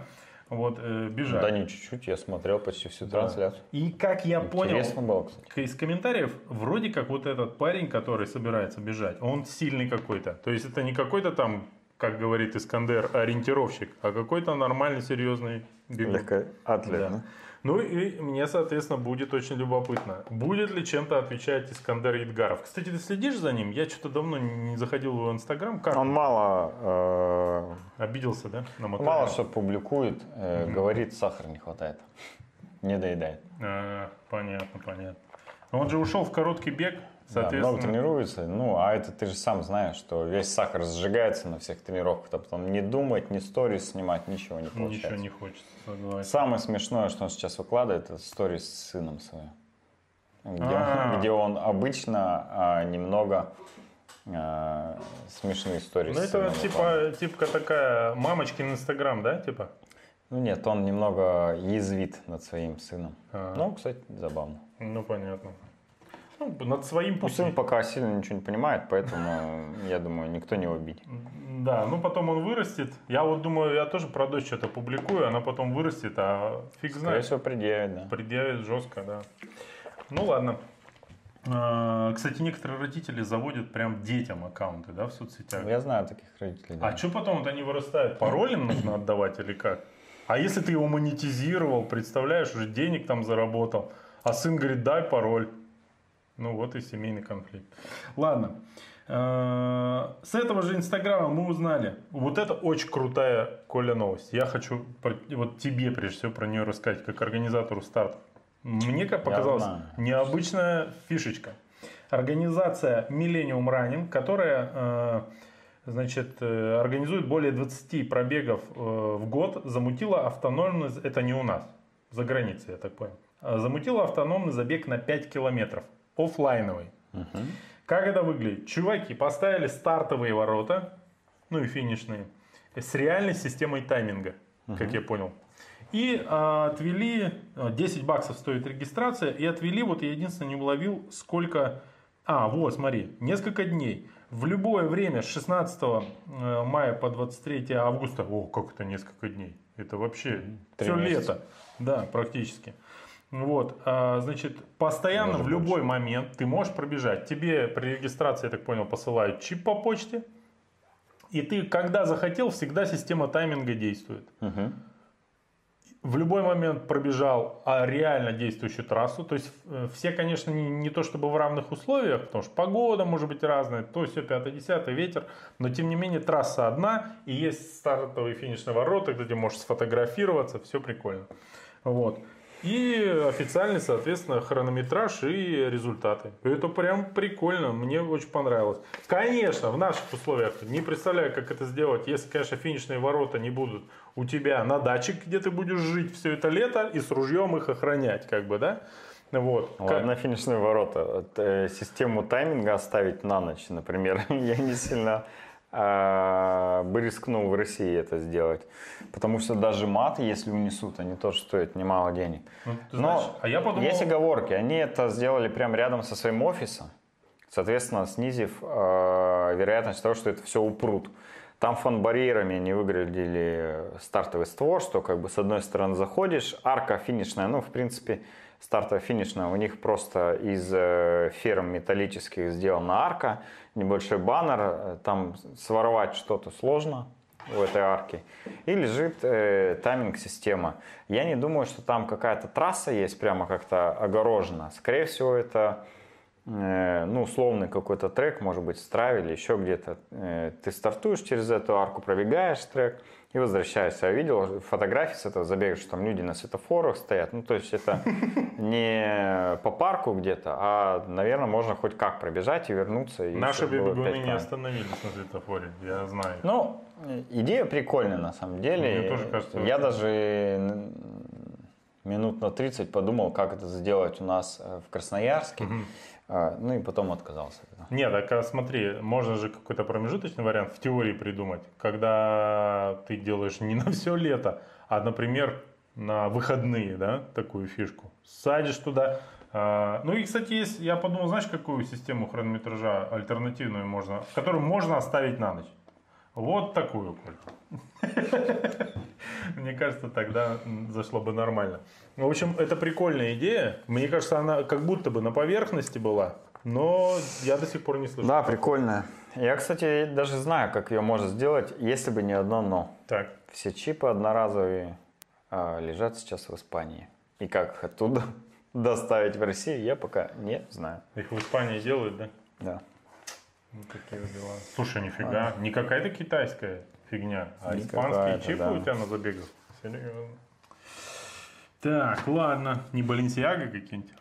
вот, э, бежали. Да не чуть-чуть, я смотрел почти всю трансляцию. И как я понял, Интересно было, кстати. к- из комментариев, вроде как вот этот парень, который собирается бежать, он сильный какой-то. То есть это не какой-то там, как говорит Искандер, ориентировщик, а какой-то нормальный, серьезный бегун. Атлет, Да. ну. Ну и мне, соответственно, будет очень любопытно, будет ли чем-то отвечать Искандер Едгаров. Кстати, ты следишь за ним? Я что-то давно не заходил в его инстаграм. Как? Он мало, э, Обиделся, да? На моторе? мало что публикует, э, говорит, сахара не хватает. Не доедает. А, понятно, понятно. Он же ушел в короткий бег, Да, много соответственно. тренируется. Ну, а это ты же сам знаешь, что весь сахар сжигается на всех тренировках. А потом не думать, не сторис снимать, ничего не получается. Ничего не хочется, согласен. Самое смешное, что он сейчас выкладывает, это сторис с сыном своим. Где, А. где он обычно а, немного а, смешные сторис Ну, это типа, типа такая мамочкин инстаграм, да, типа? Ну нет, он немного язвит над своим сыном. А. Ну, кстати, забавно. Ну, понятно. Ну, над своим Ну, пусть. сын пока сильно ничего не понимает, поэтому, я думаю, никто не обидит. Да, ну потом он вырастет. Я вот думаю, я тоже про дочь что-то публикую, она потом вырастет, а фиг Скорее знает. всего, предъявит, да. Предъявит жестко, да. Ну ладно. А, Кстати, некоторые родители заводят прям детям аккаунты, да, в соцсетях. Я знаю таких родителей. да. А что потом вот они вырастают? Пароль им нужно отдавать или как? А если ты его монетизировал, представляешь, уже денег там заработал, а сын говорит, дай пароль. Ну вот и семейный конфликт. Ладно. Э, С этого же Инстаграма мы узнали. Вот это очень крутая, Коля, новость. Я хочу вот тебе, прежде всего, про нее рассказать, как организатору старта. Мне, как показалось, необычная фишечка. Организация Millennium Running, которая э, значит, э, организует более 20 пробегов в год, замутила автономный, это не у нас, за границей, я так понял, замутила автономный забег на 5 километров, оффлайновый. Как это выглядит? Чуваки поставили стартовые ворота, ну и финишные, с реальной системой тайминга, как я понял. И а, отвели, а, 10 баксов стоит регистрация, и отвели, вот я единственное не уловил, сколько... А, вот, смотри, несколько дней. В любое время с 16 э, мая по 23 августа, о, как это несколько дней, это вообще все месяца. лето, да, практически. Вот, а, значит, постоянно Даже в любой момент ты можешь пробежать. Тебе при регистрации, я так понял, посылают чип по почте. И ты, когда захотел, всегда система тайминга действует. Мгм. В любой момент пробежал а, реально действующую трассу. То есть э, все, конечно, не, не то чтобы в равных условиях, потому что погода может быть разная, то все 5-10, ветер. Но тем не менее трасса одна, и есть стартовые и финишные ворота, где ты можешь сфотографироваться, все прикольно. Вот. И официальный, соответственно, хронометраж и результаты. Это прям прикольно, мне очень понравилось. Конечно, в наших условиях не представляю, как это сделать, если, конечно, финишные ворота не будут у тебя на даче, где ты будешь жить все это лето и с ружьем их охранять, как бы, да? Вот. Как- Ладно, финишные ворота. Э, систему тайминга оставить на ночь, например, я не сильно бы рискнул в России это сделать. Потому что даже мат, если унесут, они тоже стоят немало денег. Ну, ты Но знаешь, а я подумал... есть оговорки. Они это сделали прямо рядом со своим офисом, соответственно, снизив э, вероятность того, что это все упрут. Там фон-барьерами не выградили стартовый створ, что как бы с одной стороны заходишь, арка финишная, ну, в принципе, стартовая финишная, у них просто из э, ферм металлических сделана арка, небольшой баннер, э, там своровать что-то сложно, у этой арки, и лежит э, тайминг-система. Я не думаю, что там какая-то трасса есть прямо как-то огорожена. Скорее всего, это э, ну, условный какой-то трек, может быть, в или еще где-то. Ты стартуешь через эту арку, пробегаешь трек и возвращаешься. Я видел фотографии с этого забега, что там люди на светофорах стоят. Ну, то есть это не по парку где-то, а, наверное, можно хоть как пробежать и вернуться. И Наши бегуны не остановились на светофоре, я знаю. Ну, идея прикольная на самом деле. Мне тоже кажется, Я даже минут на 30 подумал, как это сделать у нас э, в Красноярске. А, Ну и потом отказался. Нет, так а смотри, можно же какой-то промежуточный вариант в теории придумать, когда ты делаешь не на все лето, а, например, на выходные, да, такую фишку. Садишь туда. а, Ну и, кстати, есть, я подумал, знаешь, какую систему хронометража альтернативную можно, которую можно оставить на ночь? Вот такую, Коль. Мне кажется, тогда зашло бы нормально. В общем, это прикольная идея. Мне кажется, она как будто бы на поверхности была, но я до сих пор не слышал. Да, прикольная. Я, кстати, даже знаю, как ее можно сделать, если бы не одно но. Так, Все чипы одноразовые а, лежат сейчас в Испании. И как их оттуда доставить в Россию, я пока не знаю. их в Испании делают, да? Да. Ну, такие вот дела. Слушай, нифига, не какая-то китайская фигня, а испанские чипы да. у тебя на забегах. Серьезно. Так, ладно, не Баленсиага какие-нибудь?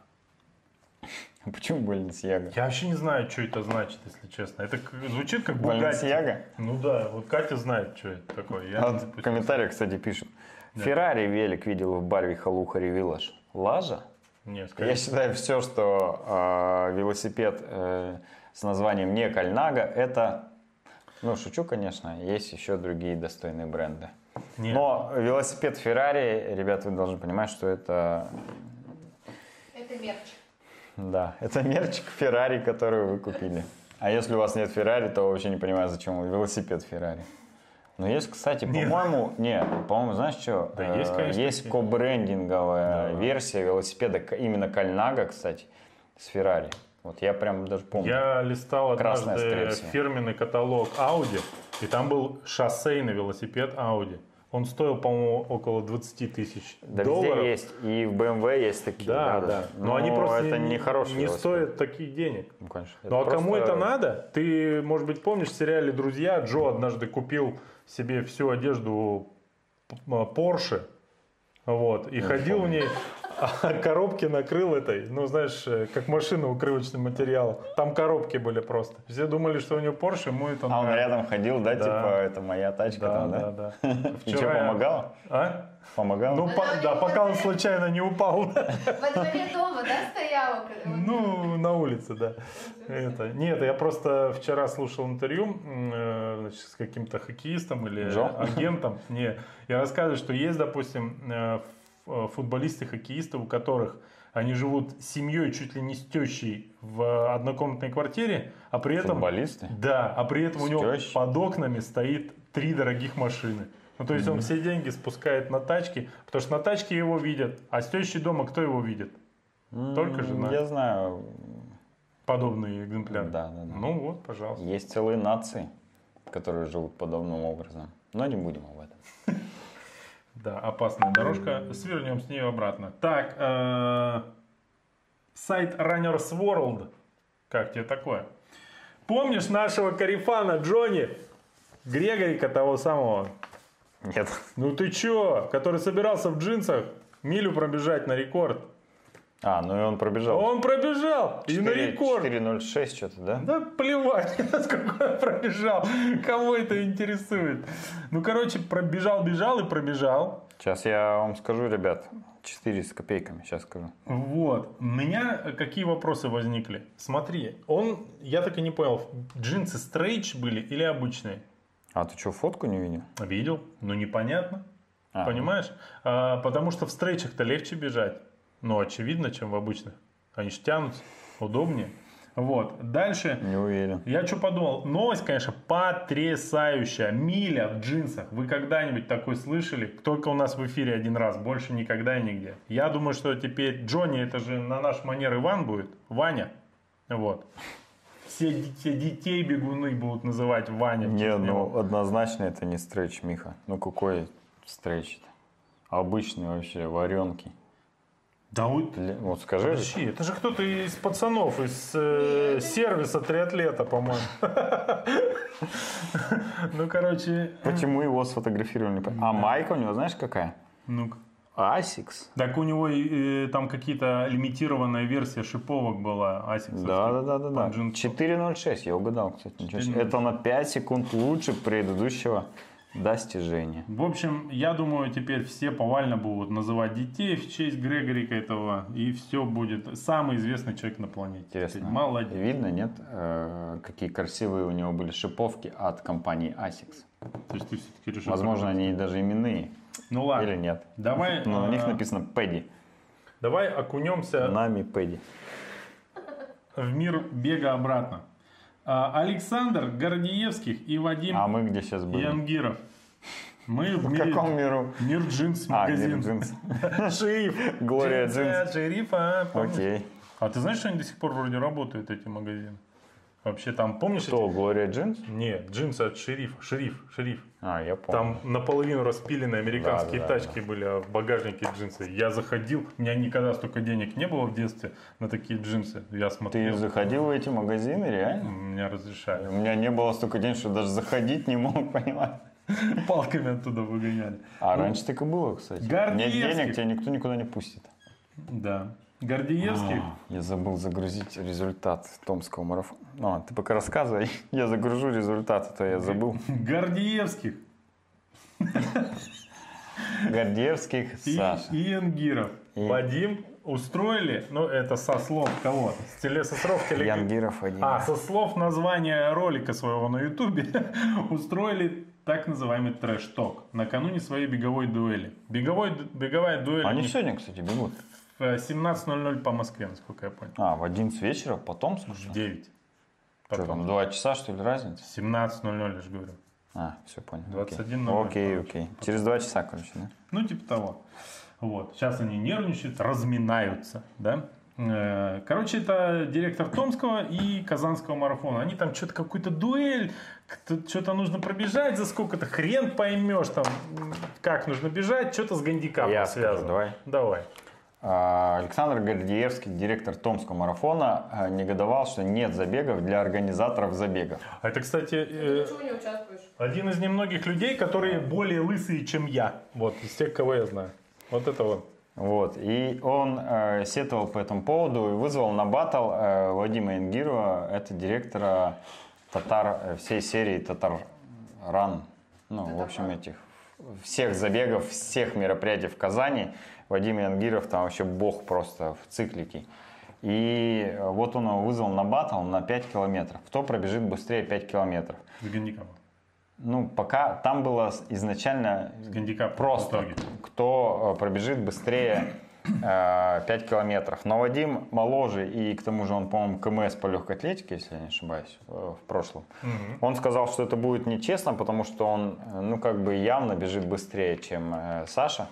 А Почему Баленсиага? Я вообще не знаю, что это значит, если честно. Это звучит как Бугатти. Баленсиага? Ну да, вот Катя знает, что это такое. Я А вот в комментариях, кстати, пишут. Феррари велик видел в Барви Халухари Виллаж. Лажа? Не, скорее Я считаю, все, что э, велосипед э, с названием не Кальнага, это, ну, шучу, конечно, есть еще другие достойные бренды. Нет. Но велосипед Феррари, ребят, вы должны понимать, что это, Это мерч. да, это мерчик Феррари, который вы купили. А если у вас нет Феррари, то вообще не понимаю, зачем велосипед Феррари. Но есть, кстати, Нет. по-моему, не, по-моему, знаешь что? Да есть, Э, конечно, Есть кобрендинговая Да. версия велосипеда, именно Кальнага, кстати, с Феррари. Вот я прям даже помню. Я листал Красная, однажды всего. фирменный каталог Audi, и там был шоссейный велосипед Audi. Он стоил, по-моему, около 20 тысяч Да долларов. везде есть, и в BMW есть такие. Да, да. Но, они просто это не хорошие не стоят таких денег. Ну, конечно. Ну а кому просто- это надо? Ты, может быть, помнишь в сериале «Друзья» Джо однажды купил себе всю одежду Porsche, вот, и ходил в ней, а коробки накрыл этой, ну, знаешь, э, как машина укрывочным материалом. Там коробки были просто. Все думали, что у него Porsche, ему это А он нравится. рядом ходил, да, Да. типа, это моя тачка Да, там, да, да? да. И что, помогал? А? Помогал? Ну, по- да, пока он случайно не упал. Во дворе дома, да, вот- Ну, на улице, да. Это. Нет, я просто вчера слушал интервью э, значит, с каким-то хоккеистом или Джо? агентом. Не, я рассказываю, что есть, допустим, э, футболисты, хоккеисты, у которых они живут с семьей чуть ли не с тещей в однокомнатной квартире, а при этом... Футболисты? Да, а при этом у С него тещей? под окнами стоит три дорогих машины. Ну, то есть он все деньги спускает на тачки, потому что на тачке его видят, а с тещей дома кто его видит? Только М, жена. Я знаю, Подобные экземпляры. Да, да, да. Ну вот, пожалуйста. есть целые нации, которые живут подобным образом. Но не будем об этом. Да, опасная дорожка. Свернем с нее обратно. Так, э, сайт Runners World. Как тебе такое? Помнишь нашего карифана Джонни? Грегорика того самого? Нет. Ну ты чё? Который собирался в джинсах милю пробежать на рекорд. А, ну и он пробежал. Он пробежал и на 4- рекорд. 4.06 что-то, да? Да плевать, насколько он пробежал. Кого это интересует? Ну, короче, пробежал, бежал и пробежал. Сейчас я вам скажу, ребят. 4 с копейками, сейчас скажу. Вот. У меня какие вопросы возникли? Смотри, он, я так и не понял, джинсы стрейч были или обычные? А ты что, фотку не видел? Видел, но непонятно. А, Понимаешь? А, потому что в стрейчах-то легче бежать. Ну, очевидно, чем в обычных. Они же тянутся, удобнее. Вот. Дальше. Не уверен. Я что подумал? Новость, конечно, потрясающая. Миля в джинсах. Вы когда-нибудь такой слышали? Только у нас в эфире один раз. Больше никогда и нигде. Я думаю, что теперь Джонни, это же на наш манер Иван будет. Ваня. Вот. все, все детей бегуны будут называть Ваня. Не, ну однозначно это не стретч, Миха. Ну какой стретч Обычный вообще, варенки. Да вот, Бля, Вот скажи, подожди, это же кто-то из пацанов, из э, сервиса триатлета, по-моему. Ну, короче, почему его сфотографировали? А майка у него знаешь какая? ну-ка. Asics. Так у него э, там какие-то лимитированная версия шиповок была, Asics. Да, да, да, да, да. Под джинсы. 4.06, я угадал, кстати. Ничего себе. 4.06. Это на 5 секунд лучше предыдущего достижения. В общем, я думаю, теперь все повально будут называть детей в честь Грегорика этого, и все будет самый известный человек на планете. Интересно. Молодец. Видно, нет, э, какие красивые у него были шиповки от компании Asics. То есть ты все-таки решил... Возможно, они даже именные. Ну ладно. Или нет. Давай, Но на них а, написано Пэдди. давай окунемся Нами Пэдди. в мир бега обратно. А, Александр Гордеевских и Вадим А мы где сейчас были? Янгиров. Мы в В мире... каком миру? Мир джинс А, магазин. мир джинс. Шериф. Глория джинс. шерифа. Окей. А ты знаешь, что они до сих пор вроде работают, эти магазины? Вообще там, помнишь? Что, эти- Глория джинс? Нет, джинсы от шерифа. Шериф, шериф. А, я помню. Там наполовину распиленные американские Да, да, тачки были, а в багажнике джинсы. Я заходил, у меня никогда столько денег не было в детстве на такие джинсы. Я Ты смотрел, заходил в эти магазины, реально? меня разрешали. У меня не было столько денег, что даже заходить не мог, понимаешь? Палками оттуда выгоняли. А раньше так и было, кстати. Нет денег, тебя никто никуда не пустит. Да. Гордеевский. А, Я забыл загрузить результат томского марафона. А, ты пока рассказывай, я загружу результат, а то я забыл. Гордеевских Гордеевских и Саша. И- Вадим устроили, ну это со слов кого? С, теле, со слов телег- Янгиров один. А, со слов названия ролика своего на ютубе устроили так называемый трэш-ток накануне своей беговой дуэли. Беговой, беговая дуэль Они них сегодня, кстати, бегут. В э, 17.00 по Москве, насколько я понял. А, в 11 вечера, потом, слушай. В 9. Что Потом. там, два часа, что ли, разница? 17.00, я же говорю. А, все понял. 21:00, Окей, окей. Через два часа, короче, да? Ну, типа того. Вот. Сейчас они нервничают, разминаются, да. Э, Короче, это директор Томского и Казанского марафона. Они там что-то какую-то дуэль, что-то нужно пробежать за сколько-то, хрен поймешь там, как нужно бежать, что-то с гандикапом Я скажу, связано. давай. Давай. А, Александр Гордеевский, директор Томского марафона, а, негодовал, что нет забегов для организаторов забегов. А это, кстати, э, Почему не участвуешь? один из немногих людей, которые более лысые, чем я. Вот, из тех, кого я знаю. Вот это вот. Вот. И он э, сетовал по этому поводу и вызвал на батл э, Вадима Ингирова, это директора татар, э, всей серии Татар Ран. Ну, в общем, этих всех забегов, всех мероприятий в Казани. Вадим Янгиров там вообще бог просто в циклике. И э, вот он его вызвал на батл на 5 километров. Кто пробежит быстрее 5 километров? С гандикапом. Ну, пока там было изначально в просто, кто э, пробежит быстрее э, 5 километров. Но Вадим моложе, и к тому же он, по-моему, КМС по легкой атлетике, если я не ошибаюсь, э, в прошлом. Мгм. Он сказал, что это будет нечестно, потому что он, э, ну, как бы явно бежит быстрее, чем э, Саша.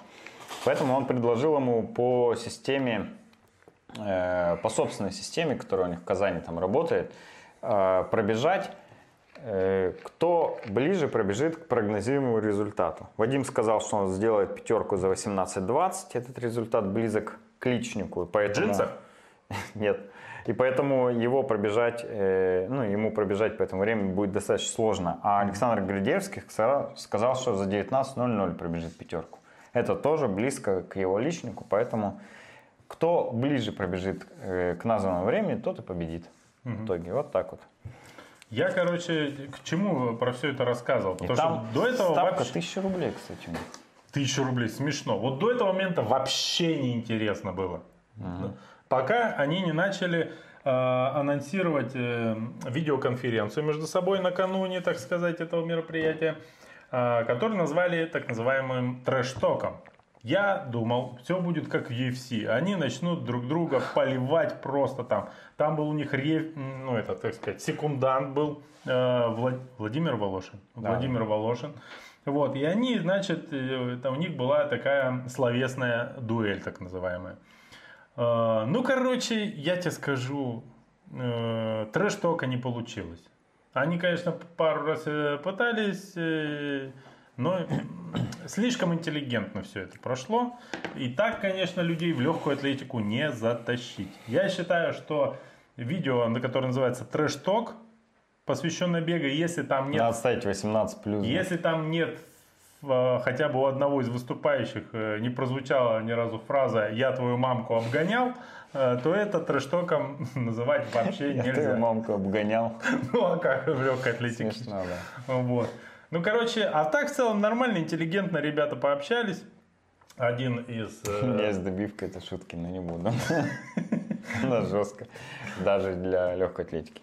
Поэтому он предложил ему по системе, э, по собственной системе, которая у них в Казани там работает, э, пробежать, э, кто ближе пробежит к прогнозируемому результату. Вадим сказал, что он сделает пятерку за 18-20, этот результат близок к личнику. Поэтому... джинсах? Нет. И поэтому его пробежать, э, ну, ему пробежать по этому времени будет достаточно сложно. А Александр Гридевский сказал, что за 19.00 пробежит пятерку. Это тоже близко к его личнику, поэтому кто ближе пробежит э, к названному времени, тот и победит. В итоге вот так вот. Я, короче, к чему про все это рассказывал? И Потому там что до этого ставка вообще... 1000 рублей, кстати. Тысячу рублей, смешно. Вот до этого момента вообще не интересно было. Пока они не начали э, анонсировать э, видеоконференцию между собой накануне, так сказать, этого мероприятия, э, которую назвали так называемым трэш-током. Я думал, все будет как в UFC. Они начнут друг друга поливать просто там. Там был у них, ре- ну это, так сказать, секундант был э, Влад- Владимир Волошин. Владимир Волошин. Вот, и они, значит, э, это у них была такая словесная дуэль, так называемая. Э, Ну, короче, я тебе скажу, э, трэш-тока не получилось. Они, конечно, пару раз э, пытались, э, но слишком интеллигентно все это прошло. И так, конечно, людей в легкую атлетику не затащить. Я считаю, что видео, на которое называется трэш-ток, посвященное бегу, если там нет Надо ставить 18 плюс. если там нет хотя бы у одного из выступающих э, не прозвучала ни разу фраза «я твою мамку обгонял», э, то это трэштоком называть вообще Я твою нельзя. мамку обгонял. Ну а как в легкой атлетике? Смешно, да. Вот. Ну, короче, а так в целом нормально, интеллигентно ребята пообщались. Один из... э, У меня есть добивка этой шутки, но не буду. Она жестко. Даже для легкой атлетики.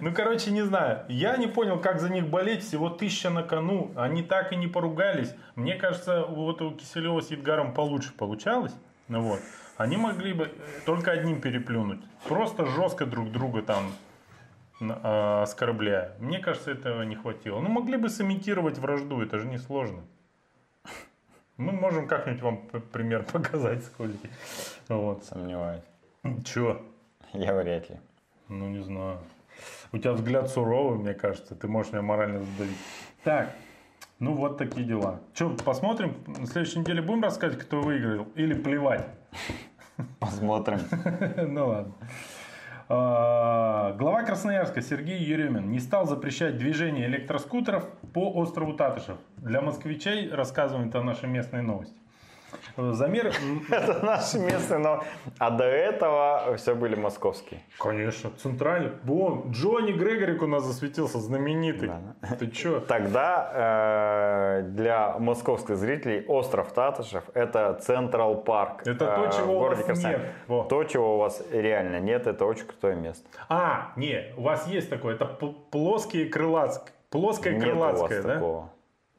Ну, короче, не знаю. Я не понял, как за них болеть. Всего тысяча на кону. Они так и не поругались. Мне кажется, вот у Киселева с Едгаром получше получалось. Ну вот. Они могли бы э, только одним переплюнуть. Просто жестко друг друга там э, оскорбляя. Мне кажется, этого не хватило. Ну, могли бы сымитировать вражду. Это же несложно. Мы можем как-нибудь вам пример показать с Колей. Вот. Сомневаюсь. Чё? Я вряд ли. Ну, не знаю. У тебя взгляд суровый, мне кажется. Ты можешь меня морально задавить. Так, ну вот такие дела. Че, посмотрим? На следующей неделе будем рассказывать, кто выиграл? Или плевать? Посмотрим. Ну ладно. А, Глава Красноярска Сергей Еремин не стал запрещать движение электроскутеров по острову Татышев. Для москвичей рассказываем это наши местные новости. Замер... м, Это наши местные, но... А до этого все были московские. Конечно, центральный. Вон, Джонни Грегорик у нас засветился, знаменитый. Да. Ты чё? Тогда э, для московских зрителей остров Татышев это Централ Парк. Это то, э, в чего у вас Краснодар. нет. Во. То, чего у вас реально нет, это очень крутое место. А, не, у вас есть такое, это плоские крылатские. Плоское крылатское, да? такого.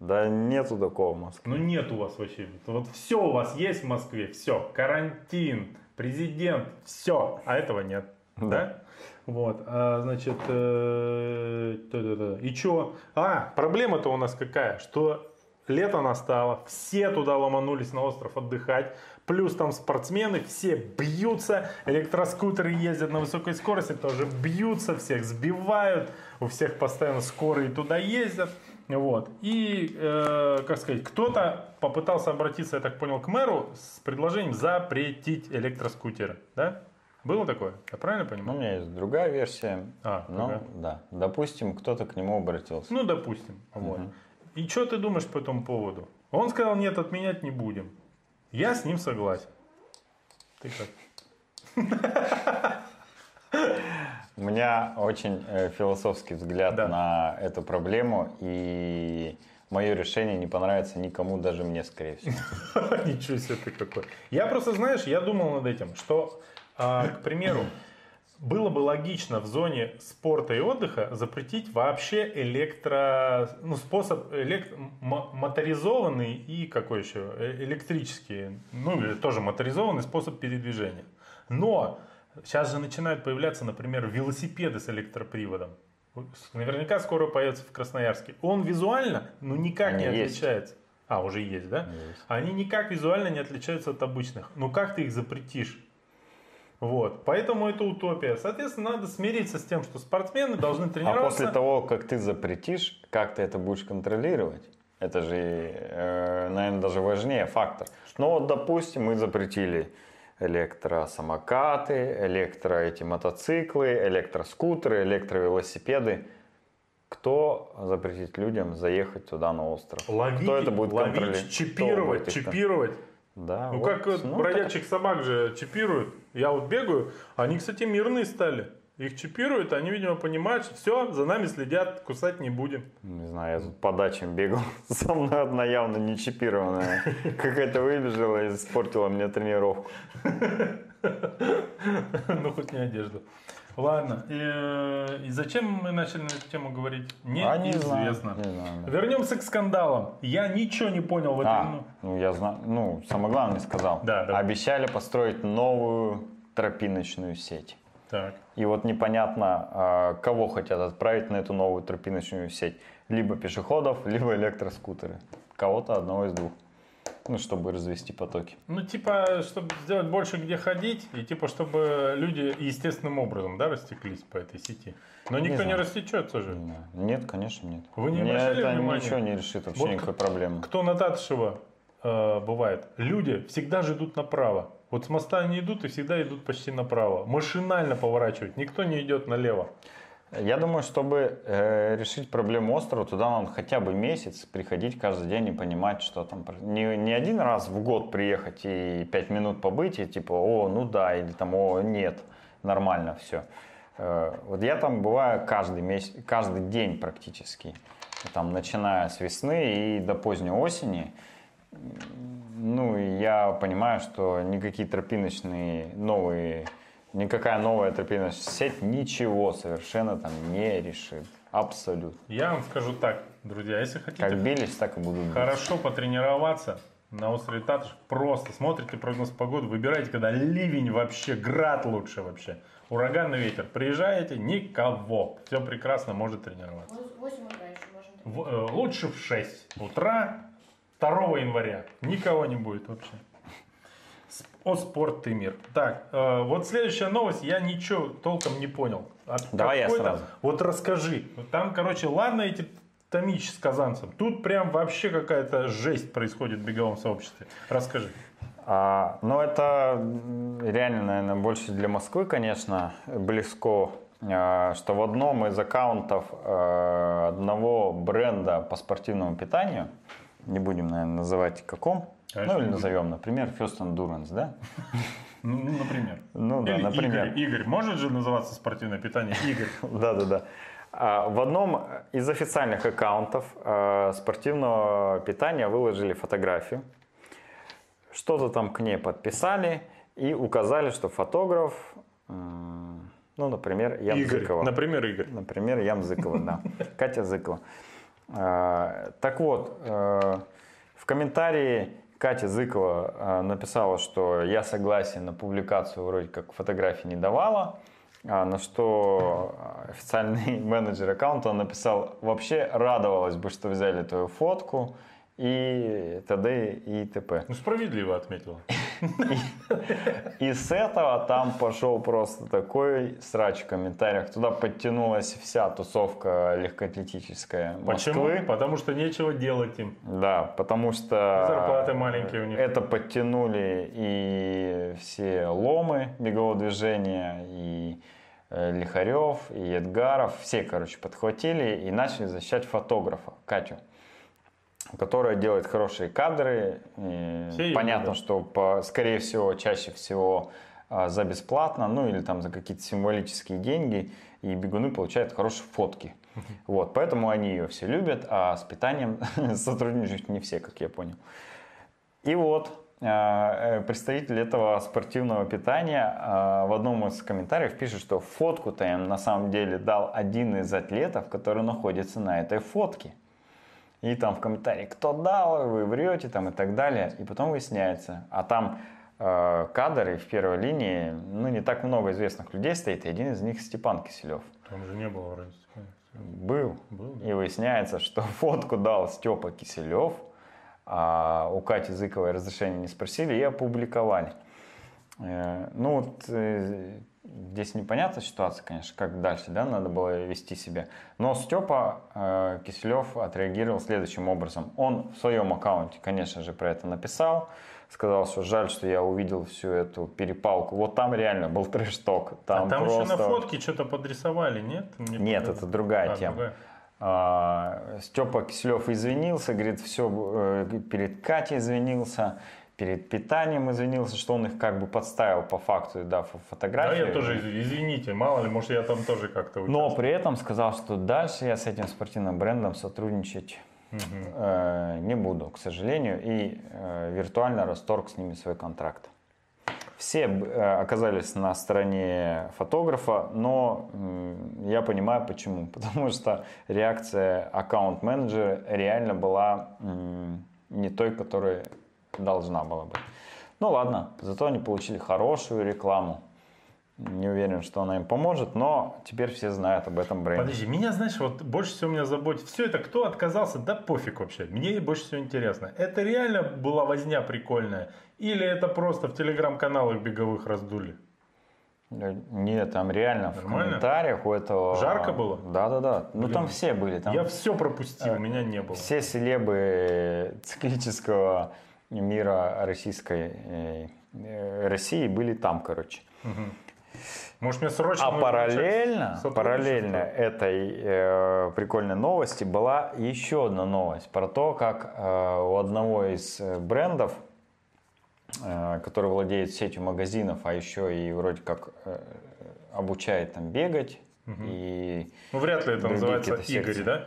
Да нету такого в Москве. Ну нет у вас вообще. Вот все у вас есть в Москве, все. Карантин, президент, все. А этого нет. Да? Да. Вот, а, значит, э, и что? А, проблема-то у нас какая, что лето настало, все туда ломанулись на остров отдыхать, плюс там спортсмены, все бьются, электроскутеры ездят на высокой скорости, тоже бьются, всех сбивают, у всех постоянно скорые туда ездят. Вот. И, э, как сказать, кто-то попытался обратиться, я так понял, к мэру с предложением запретить электроскутеры. Да? Было такое? Я правильно Ну, понимаю? у меня есть другая версия. А, Ну, ага. да. Допустим, кто-то к нему обратился. Ну, допустим. Вот. Мгм. И что ты думаешь по этому поводу? Он сказал, нет, отменять не будем. Я с ним согласен. Ты как? У меня очень э, философский взгляд Да. на эту проблему, и мое решение не понравится никому, даже мне, скорее всего. Ничего себе ты какой. Я просто, знаешь, я думал над этим, что, а, к примеру, было бы логично в зоне спорта и отдыха запретить вообще электро... Ну, способ элект... моторизованный и какой еще? Э, Электрический, ну, или тоже моторизованный способ передвижения. Но сейчас же начинают появляться, например, велосипеды с электроприводом. Наверняка скоро появится в Красноярске. Он визуально, ну, никак Они не есть. отличается. А, уже есть, да? Есть. Они никак визуально не отличаются от обычных. Ну как ты их запретишь? Вот. Поэтому это утопия. Соответственно, надо смириться с тем, что спортсмены должны А тренироваться. после того, как ты запретишь, как ты это будешь контролировать? Это же, э, наверное, даже важнее фактор. Ну вот, допустим, мы запретили электросамокаты, электро эти мотоциклы, электроскутеры, электровелосипеды. Кто запретит людям заехать туда на остров? Ловить, Кто это будет ловить, контролировать? Чипировать, чипировать. Да, Ну вот. как Ну, бродячих собак же чипируют. Я вот бегаю, они, кстати, мирные стали. Их чипируют, они, видимо, понимают, что все, за нами следят, кусать не будем. Не знаю, я тут по дачам бегал. Со мной одна явно не чипированная. Какая-то выбежала и испортила мне тренировку. Ну, хоть не одежду. Ладно. э, И зачем мы начали на эту тему говорить? А, не знаю, Неизвестно. не знаю, да. Вернемся к скандалам. Я ничего не понял в этом. А, ну, ну я знаю, ну, самое главное сказал. Да. Обещали построить новую тропиночную сеть. Так. И вот непонятно, а, кого хотят отправить на эту новую тропиночную сеть. Либо пешеходов, либо электроскутеры. Кого-то одного из двух. Ну, чтобы развести потоки. Ну, типа, чтобы сделать больше где ходить, и типа, чтобы люди естественным образом, да, растеклись по этой сти. Но Не никто не, знаю. растечется же. Нет, конечно, нет. Вы не Мне это внимания? ничего не решит вообще Вот никакой проблемы. Кто на Татышева э, бывает, люди всегда же идут направо. Вот с моста они идут и всегда идут почти направо. Машинально поворачивают, никто не идет налево. Я думаю, чтобы э, решить проблему острова, туда надо хотя бы месяц приходить каждый день и понимать, что там. Не, не один раз в год приехать и пять минут побыть, и типа, о, ну да, или там, о, нет, нормально все. вот я там бываю каждый месяц, каждый день практически. Там, начиная с весны и до поздней осени. Ну, и я понимаю, что никакие тропиночные новые, никакая новая тропиночная сеть ничего совершенно там не решит. Абсолютно. Я вам скажу так, друзья, если хотите Как бились, так и будут биться. хорошо потренироваться на острове Татыш, просто смотрите прогноз погоды, выбирайте, когда ливень вообще, град лучше вообще, ураганный ветер. Приезжаете, никого, все прекрасно, может тренироваться. В 8 утра еще. В- э, лучше в 6 утра 2 января. Никого не будет вообще. О спорт ты мир. Так, э, вот следующая новость, я ничего толком не понял. От Давай я сразу. Вот расскажи. Там, короче, ладно эти томич с казанцем. Тут прям вообще какая-то жесть происходит в беговом сообществе. Расскажи. А, ну, это реально, наверное, больше для Москвы, конечно, близко, а, что в одном из аккаунтов а, одного бренда по спортивному питанию, не будем, наверное, называть каком, Конечно, ну или назовем, например, First Endurance, да? Ну, ну, например. Ну да, Или например. Игорь. Игорь. Может же называться спортивное питание? Игорь. Да-да-да. А, В одном из официальных аккаунтов а, спортивного питания выложили фотографию. Что-то там к ней подписали и указали, что фотограф, ну, например, Игорь. Ямзыкова. Например, Игорь. Например, Ямзыкова, да. Катя Зыкова. А, Так вот, э, в комментарии Катя Зыкова э, написала, что я согласен на публикацию вроде как фотографии не давала, а на что официальный менеджер аккаунта написал, вообще радовалась бы, что взяли твою фотку и т.д. и т.п. Ну, справедливо отметила. И с этого там пошел просто такой срач в комментариях. Туда подтянулась вся тусовка легкоатлетическая Почему? Потому что нечего делать им. Да, потому что Зарплаты маленькие у них. это подтянули и все ломы бегового движения, и э, Лихарев, и Эдгаров. Все, короче, подхватили и начали защищать фотографа, Катю которая делает хорошие кадры. И Все понятно, любят. что, по, скорее всего, чаще всего а, за бесплатно, ну или там за какие-то символические деньги, и бегуны получают хорошие фотки. Вот, поэтому они ее все любят, а с питанием сотрудничают не все, как я понял. И вот а, э, представитель этого спортивного питания а, в одном из комментариев пишет, что фотку-то им на самом деле дал один из атлетов, который находится на этой фотке. И там в комментарии, кто дал, вы врете там и так далее. И потом выясняется. А там э, кадры в первой линии, ну не так много известных людей стоит, и один из них Степан Киселев. Там же не было вроде. Был. Был, да. И выясняется, что фотку дал Степа Киселев, а у Кати Зыковой разрешения не спросили и опубликовали. Э, Ну вот э, здесь непонятная ситуация, конечно, как дальше, да, надо было вести себя. Но Степа э, Киселев отреагировал следующим образом. Он в своем аккаунте, конечно же, про это написал, сказал, что жаль, что я увидел всю эту перепалку. Вот там реально был трэш-ток. Там, а там просто... еще на фотке что-то подрисовали, нет? Мне Нет, это другая А, тема. другая. А, Степа Киселев извинился, говорит, все, перед Катей извинился, перед питанием извинился, что он их как бы подставил по факту, да, фо- Да, фотографии. я тоже, из- извините, мало ли, может, я там тоже как-то Но при этом сказал, что дальше я с этим спортивным брендом сотрудничать Мгм. э, не буду, к сожалению, и э, виртуально расторг с ними свой контракт. Все э, оказались на стороне фотографа, но я понимаю почему. Потому что реакция аккаунт-менеджера реально была не той, которая должна была быть. Ну ладно, зато они получили хорошую рекламу. Не уверен, что она им поможет, но теперь все знают об этом бренде. Подожди, меня, знаешь, вот больше всего меня заботит. Все это, кто отказался, да пофиг вообще. Мне больше всего интересно. Это реально была возня прикольная? Или это просто в телеграм-каналах беговых раздули? Э, Нет, там реально в Нормально? комментариях у этого... Жарко было? Да, да, да. Ну там все были. Там Я все пропустил, меня не было. все селебы циклического мира российской э, России были там, короче. Может, мне срочно... А параллельно, параллельно этой э, прикольной новости была еще одна новость про то, как э, у одного из э, брендов, э, который владеет сетью магазинов, а еще и вроде как э, обучает там бегать и Ну, вряд ли это называется Игорь, да?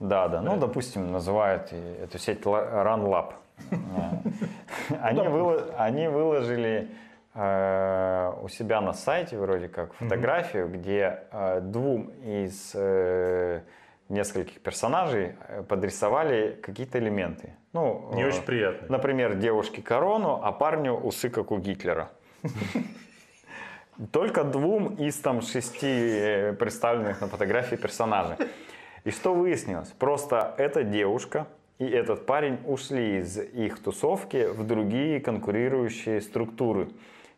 да, да, ну, допустим, называют эту сеть Ла- RunLab. Они выложили э, у себя на сайте вроде как фотографию, где э, двум из э, нескольких персонажей подрисовали какие-то элементы. Ну, Не очень приятно. Например, девушке корону, а парню усы, как у Гитлера. Только двум из там шести представленных на фотографии персонажей. И что выяснилось? Просто эта девушка и этот парень ушли из их тусовки в другие конкурирующие структуры.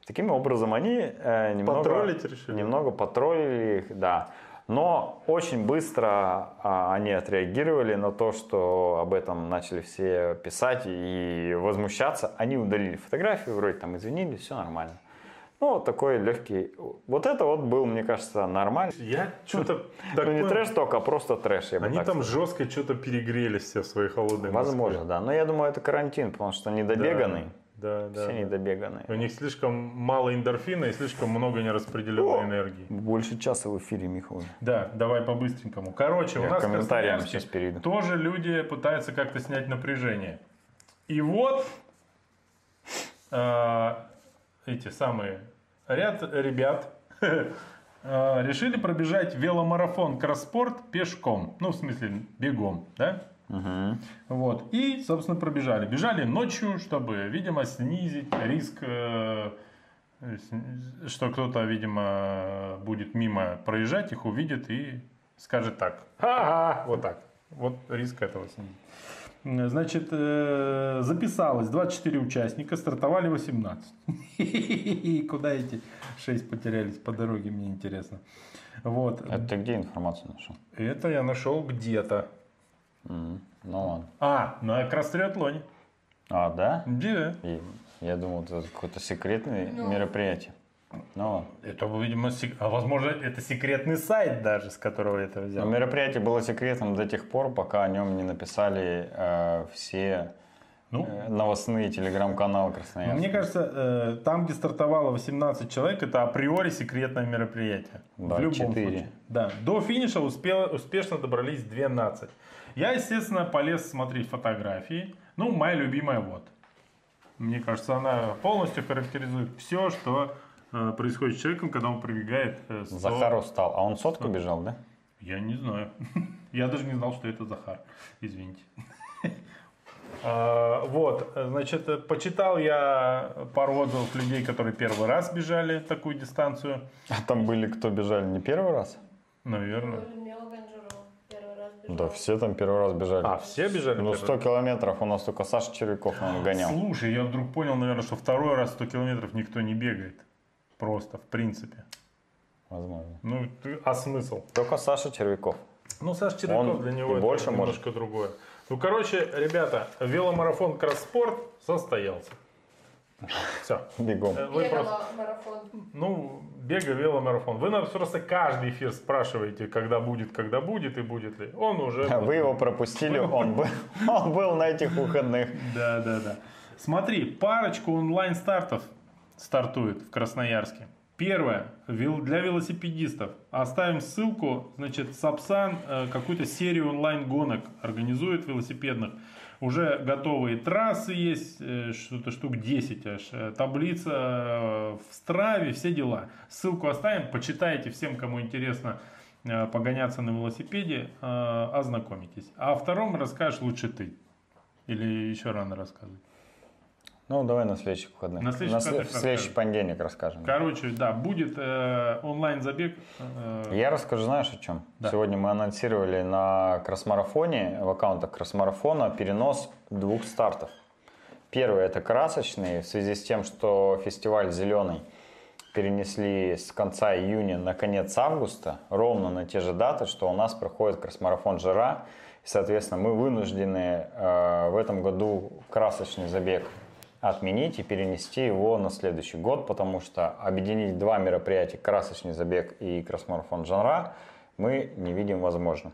Таким образом, они э, немного, Потроллить решили? немного потроллили их, да. Но очень быстро а, они отреагировали на то, что об этом начали все писать и возмущаться. Они удалили фотографию, вроде там извинились, все нормально. Ну, вот такой легкий... Вот это вот был, мне кажется, нормально. Я что-то ну, не трэш только, а просто трэш, я бы Они так там сказал. жестко что-то перегрелись все в своей холодной Возможно, Москве. да. Но я думаю, это карантин, потому что недобеганный. Да, да. Все да. недобеганные. У них слишком мало эндорфина и слишком много нераспределенной О! энергии. Больше часа в эфире, Михаил. Да, давай по-быстренькому. Короче, у Я нас в комментариям сейчас перейду. тоже люди пытаются как-то снять напряжение. И вот э, эти самые ряд ребят э, решили пробежать веломарафон кросспорт пешком. Ну, в смысле, бегом, да? Вот. И, собственно, пробежали. Бежали ночью, чтобы, видимо, снизить риск, э, что кто-то, видимо, будет мимо проезжать, их увидит и скажет так. Ага, вот так. Вот риск этого снизить. Значит, э, записалось 24 участника, стартовали 18. Куда эти 6 потерялись по дороге, мне интересно. Вот. Это ты где информацию нашел? Это я нашел где-то. Ну ладно. А, на кросс-триатлоне. А, да? Да. И я думал, это какое-то секретное Ну. мероприятие. Ну. Это, видимо, сек- а возможно, это секретный сайт даже, с которого это Но взял. мероприятие было секретным до тех пор, пока о нем не написали э, все Ну, э, новостные телеграм-каналы Ну, Красноярска. Мне кажется, э, там, где стартовало 18 человек, это априори секретное мероприятие. Да, в любом четыре. случае. Да. До финиша успел- успешно добрались 12. Я, естественно, полез смотреть фотографии. Ну, моя любимая вот. Мне кажется, она полностью характеризует все, что происходит с человеком, когда он пробегает э, 100 Захар устал. А он сотку бежал, да? Я не знаю. Я даже не знал, что это Захар. Извините. А, Вот, значит, э, почитал я пару отзывов людей, которые первый раз бежали такую дистанцию. А там были, кто бежали не первый раз? Наверное. Да, все там первый раз бежали. А, все бежали? Ну, первый 100 раз? километров у нас только Саша Червяков, наверное, гонял. Слушай, я вдруг понял, наверное, что второй раз 100 километров никто не бегает. Просто, в принципе. Возможно. Ну, ты- а смысл? Только Саша Червяков. Ну, Саш Червяков Он для него это больше немножко другое. Ну, короче, ребята, веломарафон Кросспорт состоялся. Все. Бегом. Вы Бегала просто, ну, бега, веломарафон. Вы нам просто каждый эфир спрашиваете, когда будет, когда будет и будет ли. Он уже... Вы его пропустили, он был, он был на этих выходных. Да, да, да. Смотри, парочку онлайн-стартов стартует в Красноярске. Первое, для велосипедистов. Оставим ссылку, значит, Сапсан э, какую-то серию онлайн-гонок организует велосипедных. Уже готовые трассы есть, э, что-то штук 10 аж, э, таблица в Страве, все дела. Ссылку оставим, почитайте всем, кому интересно погоняться на велосипеде, ознакомитесь. А о втором расскажешь лучше ты. Или еще рано рассказывать? Ну, давай на следующих выходных. На следующих сле- выходных в следующий понедельник расскажем. Короче, да, будет э, онлайн-забег. э, Я расскажу, знаешь, о чем? Да. Сегодня мы анонсировали на кросс-марафоне, в аккаунтах кросс-марафона, перенос двух стартов. Первый это красочный, в связи с тем, что фестиваль «Зеленый» перенесли с конца июня на конец августа, ровно на те же даты, что у нас проходит кросс-марафон «Жара». И, соответственно, мы вынуждены э, в этом году красочный забег отменить и перенести его на следующий год, потому что объединить два мероприятия, красочный забег и кросс-марафон «Жара», мы не видим возможным.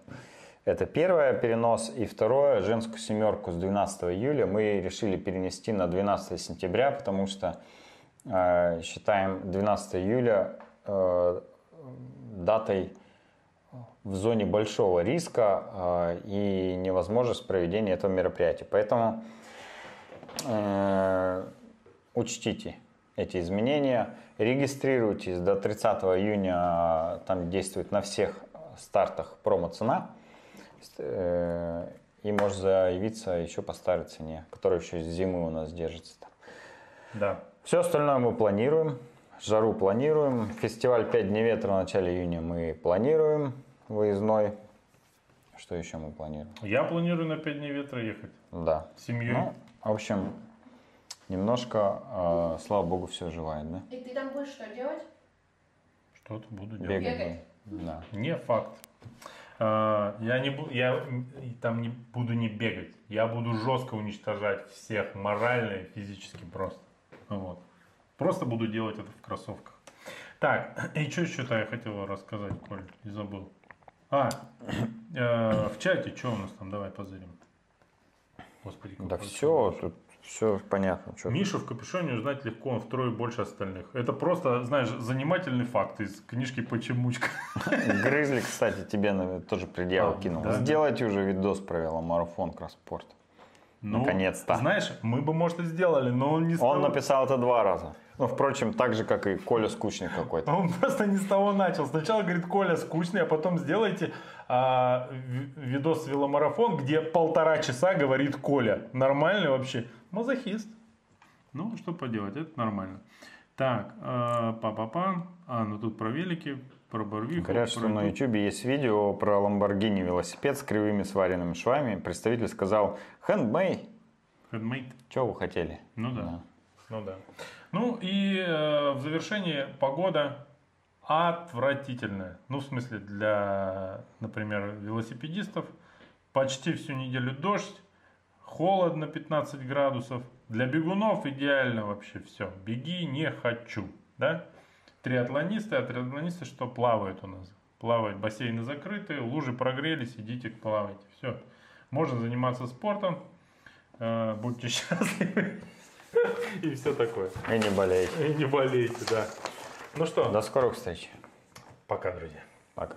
Это первое перенос. И второе, женскую семерку с 12 июля мы решили перенести на 12 сентября, потому что э, считаем 12 июля э, датой в зоне большого риска э, и невозможность проведения этого мероприятия. Поэтому учтите эти изменения, регистрируйтесь до 30 июня, там действует на всех стартах промо-цена, Э, и можно заявиться еще по старой цене, которая еще с зимы у нас держится. Да. Все остальное мы планируем. Жару планируем. Фестиваль 5 дней ветра в начале июня мы планируем. Выездной. Что еще мы планируем? Я планирую на 5 дней ветра ехать Да. с семьей. Ну, в общем, немножко, э, слава богу, все оживает, да? И ты там будешь что делать? Что-то буду делать. Бегать. Бегать. Да. Не факт. А, Я, не, бу- я там не буду не бегать. Я буду жестко уничтожать всех морально и физически просто. Вот. Просто буду делать это в кроссовках. Так, и что еще-то я хотел рассказать, Коль, и забыл. А, э, в чате, что у нас там? Давай позырим. Господи, Да все, тут все понятно. Что Мишу в капюшоне узнать легко, он втрое больше остальных. Это просто, знаешь, занимательный факт из книжки «Почемучка». Грызли, кстати, тебе наверное, тоже предъяву А, кинул. да. Сделайте уже видос про веломарафон кросспорт. Ну, Наконец-то. Знаешь, мы бы, может, и сделали, но он не с Он написал это два раза. Ну, впрочем, так же, как и Коля скучный какой-то. Он просто не с того начал. Сначала говорит, Коля скучный, а потом сделайте а, ви- видос веломарафон, где полтора часа говорит Коля. Нормальный вообще. Мазохист. Ну, что поделать, это нормально. Так, а, па-па-па. А, ну тут про велики, про барвиху. Говорят, что про на. YouTube есть видео про Lamborghini велосипед с кривыми сваренными швами. Представитель сказал, handmade, Handmade. что вы хотели? Ну да. Ну да. Ну и э, в завершении погода отвратительная. Ну, в смысле, для, например, велосипедистов. Почти всю неделю дождь, холодно 15 градусов. Для бегунов идеально вообще все. Беги не хочу. Да? Триатлонисты, а триатлонисты что плавают у нас? Плавают, бассейны закрыты, лужи прогрелись, идите плавайте. Все. Можно заниматься спортом, э, будьте счастливы. И все такое. И не болейте. И не болейте, да. Ну что, До скорых встреч. пока, друзья. Пока.